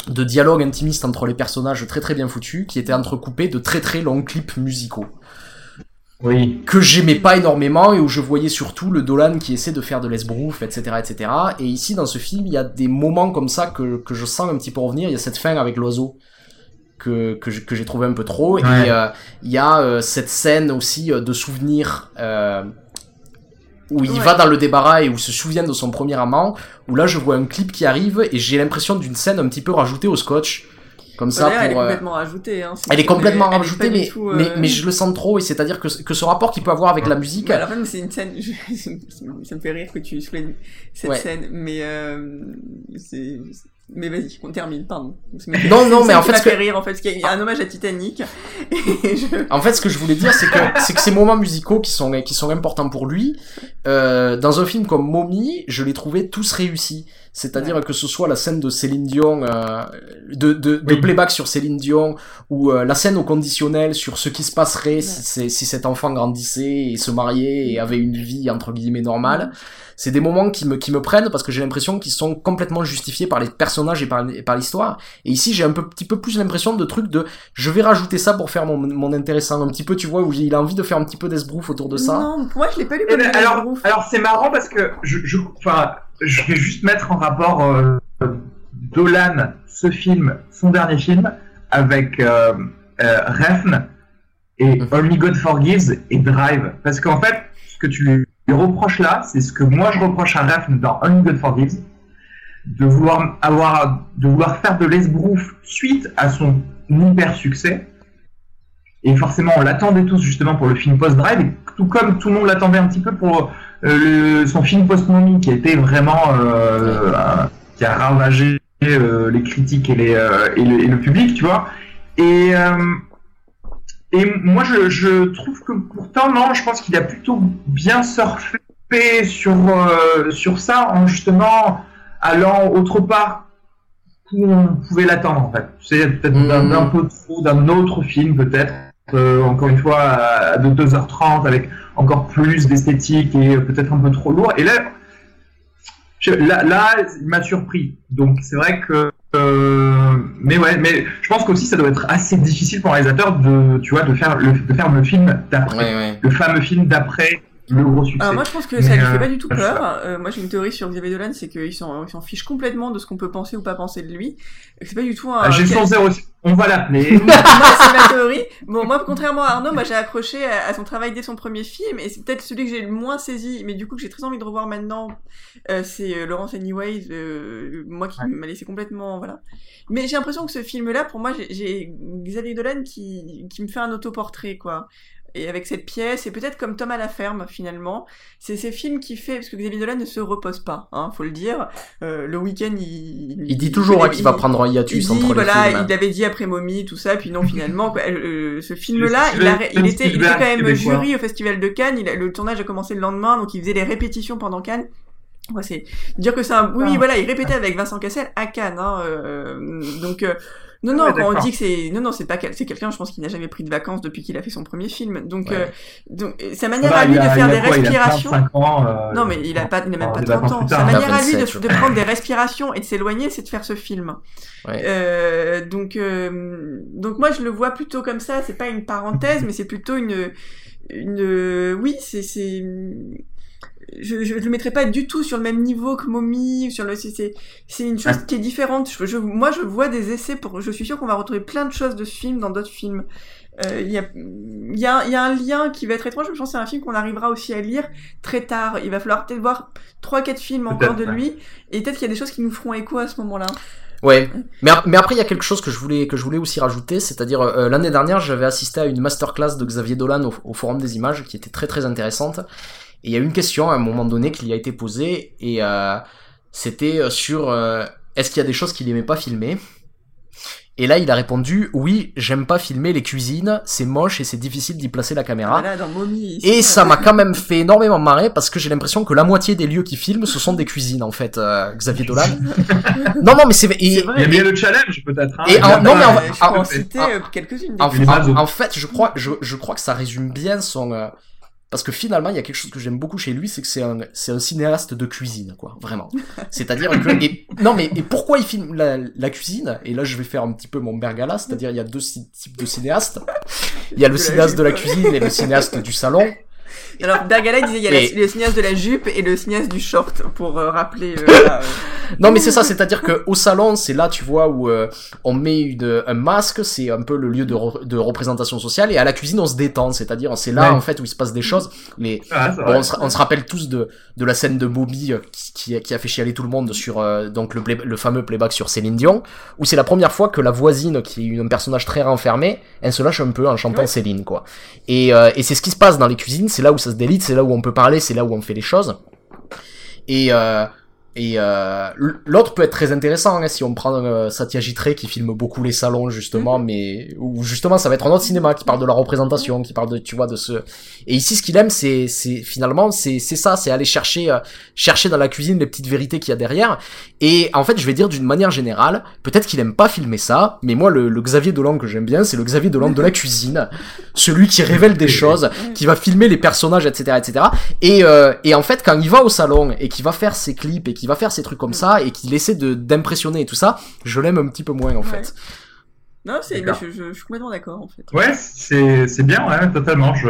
de dialogue intimiste entre les personnages très très bien foutus, qui étaient entrecoupés de très très longs clips musicaux oui que j'aimais pas énormément et où je voyais surtout le Dolan qui essaie de faire de l'esbrouf, etc., etc. Et ici, dans ce film, il y a des moments comme ça que, que je sens un petit peu revenir. Il y a cette fin avec l'oiseau que, que, j'ai trouvé un peu trop. Ouais. Et euh, il y a euh, cette scène aussi euh, de souvenir euh, où il Ouais. va dans le débarras et où il se souvient de son premier amant. Où là, je vois un clip qui arrive et j'ai l'impression d'une scène un petit peu rajoutée au scotch. Comme ça, D'ailleurs, elle est pour, euh, complètement rajoutée. Hein, elle est complètement elle rajoutée, mais, tout, mais, euh, mais je le sens trop, et c'est-à-dire que, que ce rapport qu'il peut avoir avec la musique, Ouais, alors, fait, c'est une scène. je- ça me fait rire que tu soulèves cette Ouais. scène, mais euh, c'est. Mais vas-y, on termine, pardon. Non, non, mais en fait, que- fait rire, en fait, parce qu'il y a un hommage à Titanic. Et je... En fait, ce que je voulais dire, c'est que c'est que ces moments musicaux qui sont qui sont importants pour lui, euh, dans un film comme Mommy, je les trouvais tous réussis. C'est-à-dire que ce soit la scène de Céline Dion, euh, de, de, de Oui. playback sur Céline Dion, ou euh, la scène au conditionnel sur ce qui se passerait si, c'est- si cet enfant grandissait et se mariait et avait une vie entre guillemets normale. C'est des moments qui me qui me prennent parce que j'ai l'impression qu'ils sont complètement justifiés par les personnages et par, et par l'histoire. Et ici, j'ai un peu, petit peu plus l'impression de truc de je vais rajouter ça pour faire mon, mon intéressant un petit peu, tu vois, où il a envie de faire un petit peu d'esbrouf autour de ça. Non, pour moi, je l'ai pas lu Eh ben, alors, alors c'est marrant parce que je, je, enfin, je vais juste mettre en rapport euh, Dolan, ce film, son dernier film, avec euh, euh, Refn et Mhm. Only God Forgives et Drive. Parce qu'en fait, ce que tu lui reproches là, c'est ce que moi je reproche à Refn dans Only God Forgives, de vouloir avoir, de vouloir faire de l'esbrouf suite à son hyper succès. Et forcément, on l'attendait tous justement pour le film post-Drive, tout comme tout le monde l'attendait un petit peu pour le- son film post-momie, qui a été vraiment, euh, un- qui a ravagé euh, les critiques et, les, euh, et, le, et le public, tu vois. Et, euh, et moi, je, je trouve que pourtant, non, je pense qu'il a plutôt bien surfé sur, euh, sur ça en justement allant autre part où on pouvait l'attendre en fait. C'est peut-être Mhm. d'un peu trop, d'un autre film peut-être, euh, encore une fois, à- de 2h30 avec encore plus d'esthétique et peut-être un peu trop lourd. Et là, je- là, là, il m'a surpris. Donc c'est vrai que, euh, mais ouais, mais je pense qu'aussi ça doit être assez difficile pour un réalisateur de, tu vois, de faire le, de faire le film d'après, Ouais, ouais. le fameux film d'après le gros succès. Alors moi je pense que ça lui euh, fait pas du tout peur. Euh, moi j'ai une théorie sur Xavier Dolan, c'est qu'il s'en fiche complètement de ce qu'on peut penser ou pas penser de lui. C'est pas du tout un. Ah, J'ai quel- son zéro, on va l'appeler. moi, c'est ma théorie. Bon, moi, contrairement à Arnaud, moi, j'ai accroché à, à son travail dès son premier film, et c'est peut-être celui que j'ai le moins saisi, mais du coup, que j'ai très envie de revoir maintenant, euh, c'est euh, Laurence Anyways, euh, moi qui Ouais. m'a laissé complètement, voilà. Mais j'ai l'impression que ce film-là, pour moi, j'ai- j'ai Xavier Dolan qui, qui me fait un autoportrait, quoi. Et avec cette pièce, et peut-être comme Tom à la ferme, finalement, c'est ces films qui fait, parce que Xavier Dolan ne se repose pas, hein, faut le dire. Euh, le week-end, il... Il dit toujours hein, qu'il va il- prendre un il hiatus dit, entre les voilà, films. hein. il avait dit après Mommy, tout ça, puis non, finalement, quoi, euh, ce film-là, il, a- il était, il était quand même jury au Festival de Cannes, il a- le tournage a commencé le lendemain, donc il faisait les répétitions pendant Cannes. Ouais, c'est dire que c'est un, oui, Ah. oui, voilà, il répétait avec Vincent Cassel à Cannes, hein, euh, donc, euh, non, non, Ouais, quand on dit que c'est, non, non, c'est pas, c'est quelqu'un, je pense, qui n'a jamais pris de vacances depuis qu'il a fait son premier film, donc, Ouais. euh, donc, euh, sa manière Bah, à lui de faire des quoi, respirations. 25 ans, euh, Non, mais il a pas, il a même pas des 30 vacances ans. Sa manière à lui 27, de, de prendre des respirations et de s'éloigner, c'est de faire ce film. Ouais. Euh, donc, euh, donc moi je le vois plutôt comme ça. C'est pas une parenthèse, mais c'est plutôt une, une, oui, c'est, c'est, je, je le mettrais pas du tout sur le même niveau que Mommy, sur le, c'est, une chose Ouais. qui est différente. Je, je- moi, je vois des essais pour, je suis sûr qu'on va retrouver plein de choses de ce film dans d'autres films. Euh, Il y, a, il y, a, il y a un lien qui va être étrange, mais je pense que c'est un film qu'on arrivera aussi à lire très tard. Il va falloir peut-être voir trois, quatre films encore de lui, et peut-être qu'il y a des choses qui nous feront écho à ce moment-là. Ouais, mais, ap- mais après il y a quelque chose que je voulais que je voulais aussi rajouter, c'est-à-dire euh, l'année dernière j'avais assisté à une masterclass de Xavier Dolan au, au Forum des Images qui était très très intéressante. Et il y a eu une question à un moment donné qui lui a été posée et euh, c'était euh, sur euh, est-ce qu'il y a des choses qu'il aimait pas filmer? Et là il a répondu oui j'aime pas filmer les cuisines, c'est moche et c'est difficile d'y placer la caméra. Voilà, dans Mommy. ici, Et ça m'a quand même fait énormément marrer parce que j'ai l'impression que la moitié des lieux qu'il filme, ce sont des cuisines en fait, euh, Xavier Dolan. non, non, mais c'est et- vrai. Il y a bien le challenge peut-être. Hein, Et en- non, mais en- en en- en- euh, quelques-unes. des en, Les bases. en- en fait, je crois, je, je crois que ça résume bien son. euh, parce que finalement, il y a quelque chose que j'aime beaucoup chez lui, c'est que c'est un, c'est un cinéaste de cuisine, quoi, vraiment. C'est-à-dire que, et, non mais, et pourquoi il filme la, la cuisine? Et là, je vais faire un petit peu mon bergala, c'est-à-dire il y a deux types de cinéastes. Il y a le cinéaste de la cuisine et le cinéaste du salon. Alors, Bergala disait il y a la- le cinéaste de la jupe et le cinéaste du short, pour euh, rappeler. euh, euh. Non mais c'est ça, c'est-à-dire que au salon, c'est là, tu vois, où euh, on met une, un masque, c'est un peu le lieu de, re- de représentation sociale, et à la cuisine, on se détend, c'est-à-dire c'est là Ouais. en fait où il se passe des choses. Les, Ah, Bon, on, se, on se rappelle tous de, de la scène de Bobby qui, qui, qui a fait chialer tout le monde sur euh, donc le, play- le fameux playback sur Céline Dion, où c'est la première fois que la voisine, qui est un personnage très renfermé, elle se lâche un peu en chantant Ouais. Céline, quoi. Et, euh, et c'est ce qui se passe dans les cuisines, c'est là où ça se délite, c'est là où on peut parler, c'est là où on fait les choses. Et, euh, et euh, l'autre peut être très intéressant hein, si on prend euh, Satya qui filme beaucoup les salons justement, mais où justement ça va être un autre cinéma qui parle de la représentation, qui parle de tu vois de ce. Et ici ce qu'il aime c'est c'est finalement c'est c'est ça, c'est aller chercher euh, chercher dans la cuisine les petites vérités qu'il y a derrière. Et en fait je vais dire d'une manière générale, peut-être qu'il aime pas filmer ça, mais moi le, le Xavier Dolan que j'aime bien c'est le Xavier Dolan de la cuisine, celui qui révèle des choses, qui va filmer les personnages etc etc. Et euh, et en fait quand il va au salon et qu'il va faire ses clips et va faire ses trucs comme ça et qu'il essaie de d'impressionner et tout ça, je l'aime un petit peu moins en Ouais. fait. Non, c'est, mais je, je, je suis complètement d'accord, en fait. Ouais, c'est c'est bien, ouais, totalement. Je,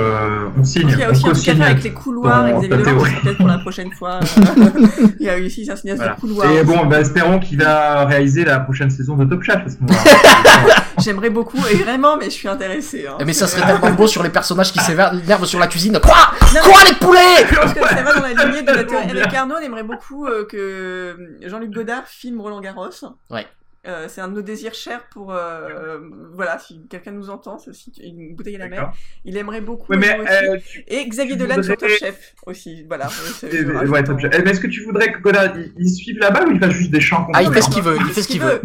on signe. Il y a on aussi un truc à co-signe. faire avec les couloirs, avec c'est peut-être pour la prochaine fois. euh, Il y a aussi un cinéaste Voilà. de couloir. Et bon, bah, espérons qu'il va réaliser la prochaine saison de Top Chef à ce moment-là. J'aimerais beaucoup, et vraiment, mais je suis intéressée. Hein. Mais ça serait tellement beau sur les personnages qui s'énervent sur la cuisine. Quoi Non, Quoi? Les poulets? Je pense que ça va dans la lignée de la théorie. Avec. Arnaud, on aimerait beaucoup euh, que Jean-Luc Godard filme Roland Garros. Ouais. Euh, c'est un de nos désirs chers pour euh, voilà si quelqu'un nous entend, c'est aussi une bouteille à la mer. Il aimerait beaucoup. Ouais, mais, euh, Et Xavier tu Dolan sur Top voudrais- Chef aussi, voilà. Et- je ouais, top chef. Mais est-ce que tu voudrais que Godard il, il suive là-bas ou il fasse juste des chants Ah, il fait ce qu'il veut, il fait ce qu'il veut.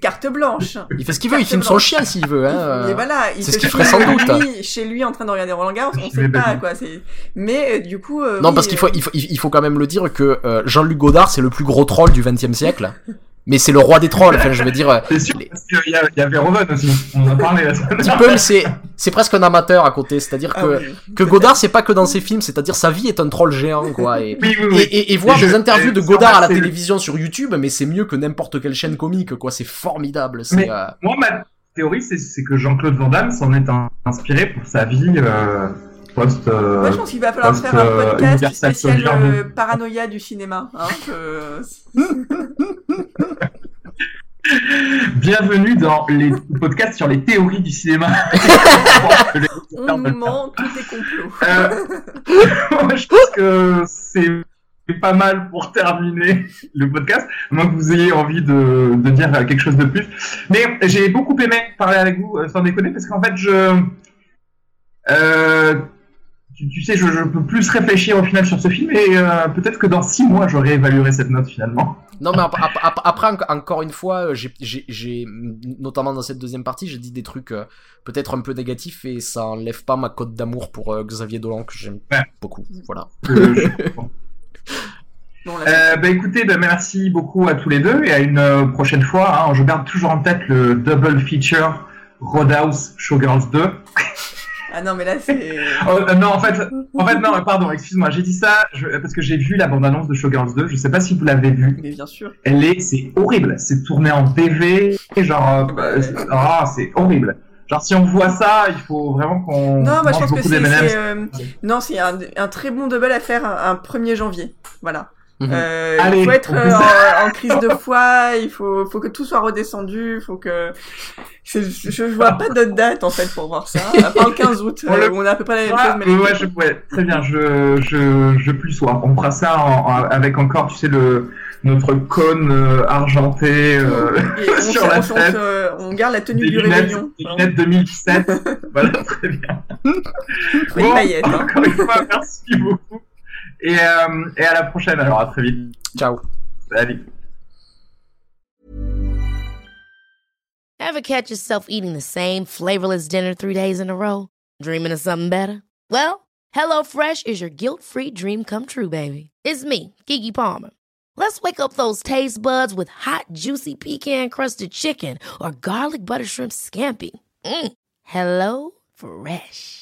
Carte blanche. Il fait ce qu'il veut, il filme son chien s'il veut. Hein. Mais voilà, il c'est ce qu'il ferait sans doute. lui, chez lui en train de regarder Roland Garros, on sait pas quoi. C'est. Mais du coup. Non, parce qu'il faut, il faut, quand même le dire que Jean-Luc Godard, c'est le plus gros troll du XXe siècle. Mais c'est le roi des trolls. Enfin, je veux dire, euh, C'est sûr, les- parce qu'il y a, il y a Verhoeven aussi. On en a parlé la semaine mais c'est, c'est presque un amateur à côté. C'est-à-dire ah que, oui, que. Godard, c'est pas que dans ses films. C'est-à-dire sa vie est un troll géant, quoi. Et, Oui, oui, et, oui. et, et voir Et je- des interviews de Godard à la télévision sur YouTube, mais c'est mieux que n'importe quelle chaîne comique, quoi. C'est formidable. C'est, Mais- euh, Moi, ma théorie, c'est, c'est que Jean-Claude Van Damme s'en est inspiré pour sa vie euh, post. euh, Moi, je pense qu'il va falloir post, faire un euh, podcast Universal spécial euh, paranoïa du cinéma. Hein, Bienvenue dans les podcasts sur les théories du cinéma. On nous ment, tout est complot. Euh, moi, je pense que c'est pas mal pour terminer le podcast, à moins que vous ayez envie de, de dire quelque chose de plus. Mais j'ai beaucoup aimé parler avec vous, euh, sans déconner, parce qu'en fait, je... Euh, tu, tu sais, je, je peux plus réfléchir au final sur ce film, et euh, peut-être que dans six mois, je réévaluerai cette note finalement. Non, mais ap- ap- ap- après, en- encore une fois, euh, j'ai, notamment dans cette deuxième partie, j'ai dit des trucs euh, peut-être un peu négatifs et ça enlève pas ma cote d'amour pour euh, Xavier Dolan que j'aime Ouais. beaucoup. Voilà. Bon, Euh, bah écoutez, bah, merci beaucoup à tous les deux et à une euh, prochaine fois. hein. je garde toujours en tête le double feature Roadhouse Showgirls 2. Ah non, mais là, c'est. Oh, euh, non, en fait, en fait, non, pardon, excuse-moi, j'ai dit ça je- parce que j'ai vu la bande-annonce de Showgirls 2. Je sais pas si vous l'avez vue. Mais bien sûr. Elle est, c'est horrible. C'est tourné en PV, genre, euh, bah, c'est- ah, c'est horrible. Genre, si on voit ça, il faut vraiment qu'on Non, moi, je pense que c'est. euh, Non, c'est un, un très bon double à faire un, un 1er janvier. Voilà. Mhm. Euh, Allez, il faut être on euh, en, en crise de foi, il faut, faut que tout soit redescendu, il faut que. Je, je vois pas d'autre date en fait pour voir ça. À part le 15 août, On le- euh, on a à peu près la même chose, mais les- ouais, je, ouais, très bien, je, je, je plus sois. On fera ça en- en- avec encore, tu sais, le, notre cône euh, argenté euh, on, sur se- la on se- tête, on garde la tenue des du lunettes, réveillon. des lunettes 2017. voilà, très bien. Faut une paillette, hein. encore une fois, merci beaucoup. Et, euh, et à la prochaine, alors à très vite. Ciao. Salut. Ever catch yourself eating the same flavorless dinner three days in a row? Dreaming of something better? Well, HelloFresh is your guilt-free dream come true, baby. It's me, Kiki Palmer. Let's wake up those taste buds with hot, juicy pecan-crusted chicken or garlic butter shrimp scampi. Mm. Hello Fresh.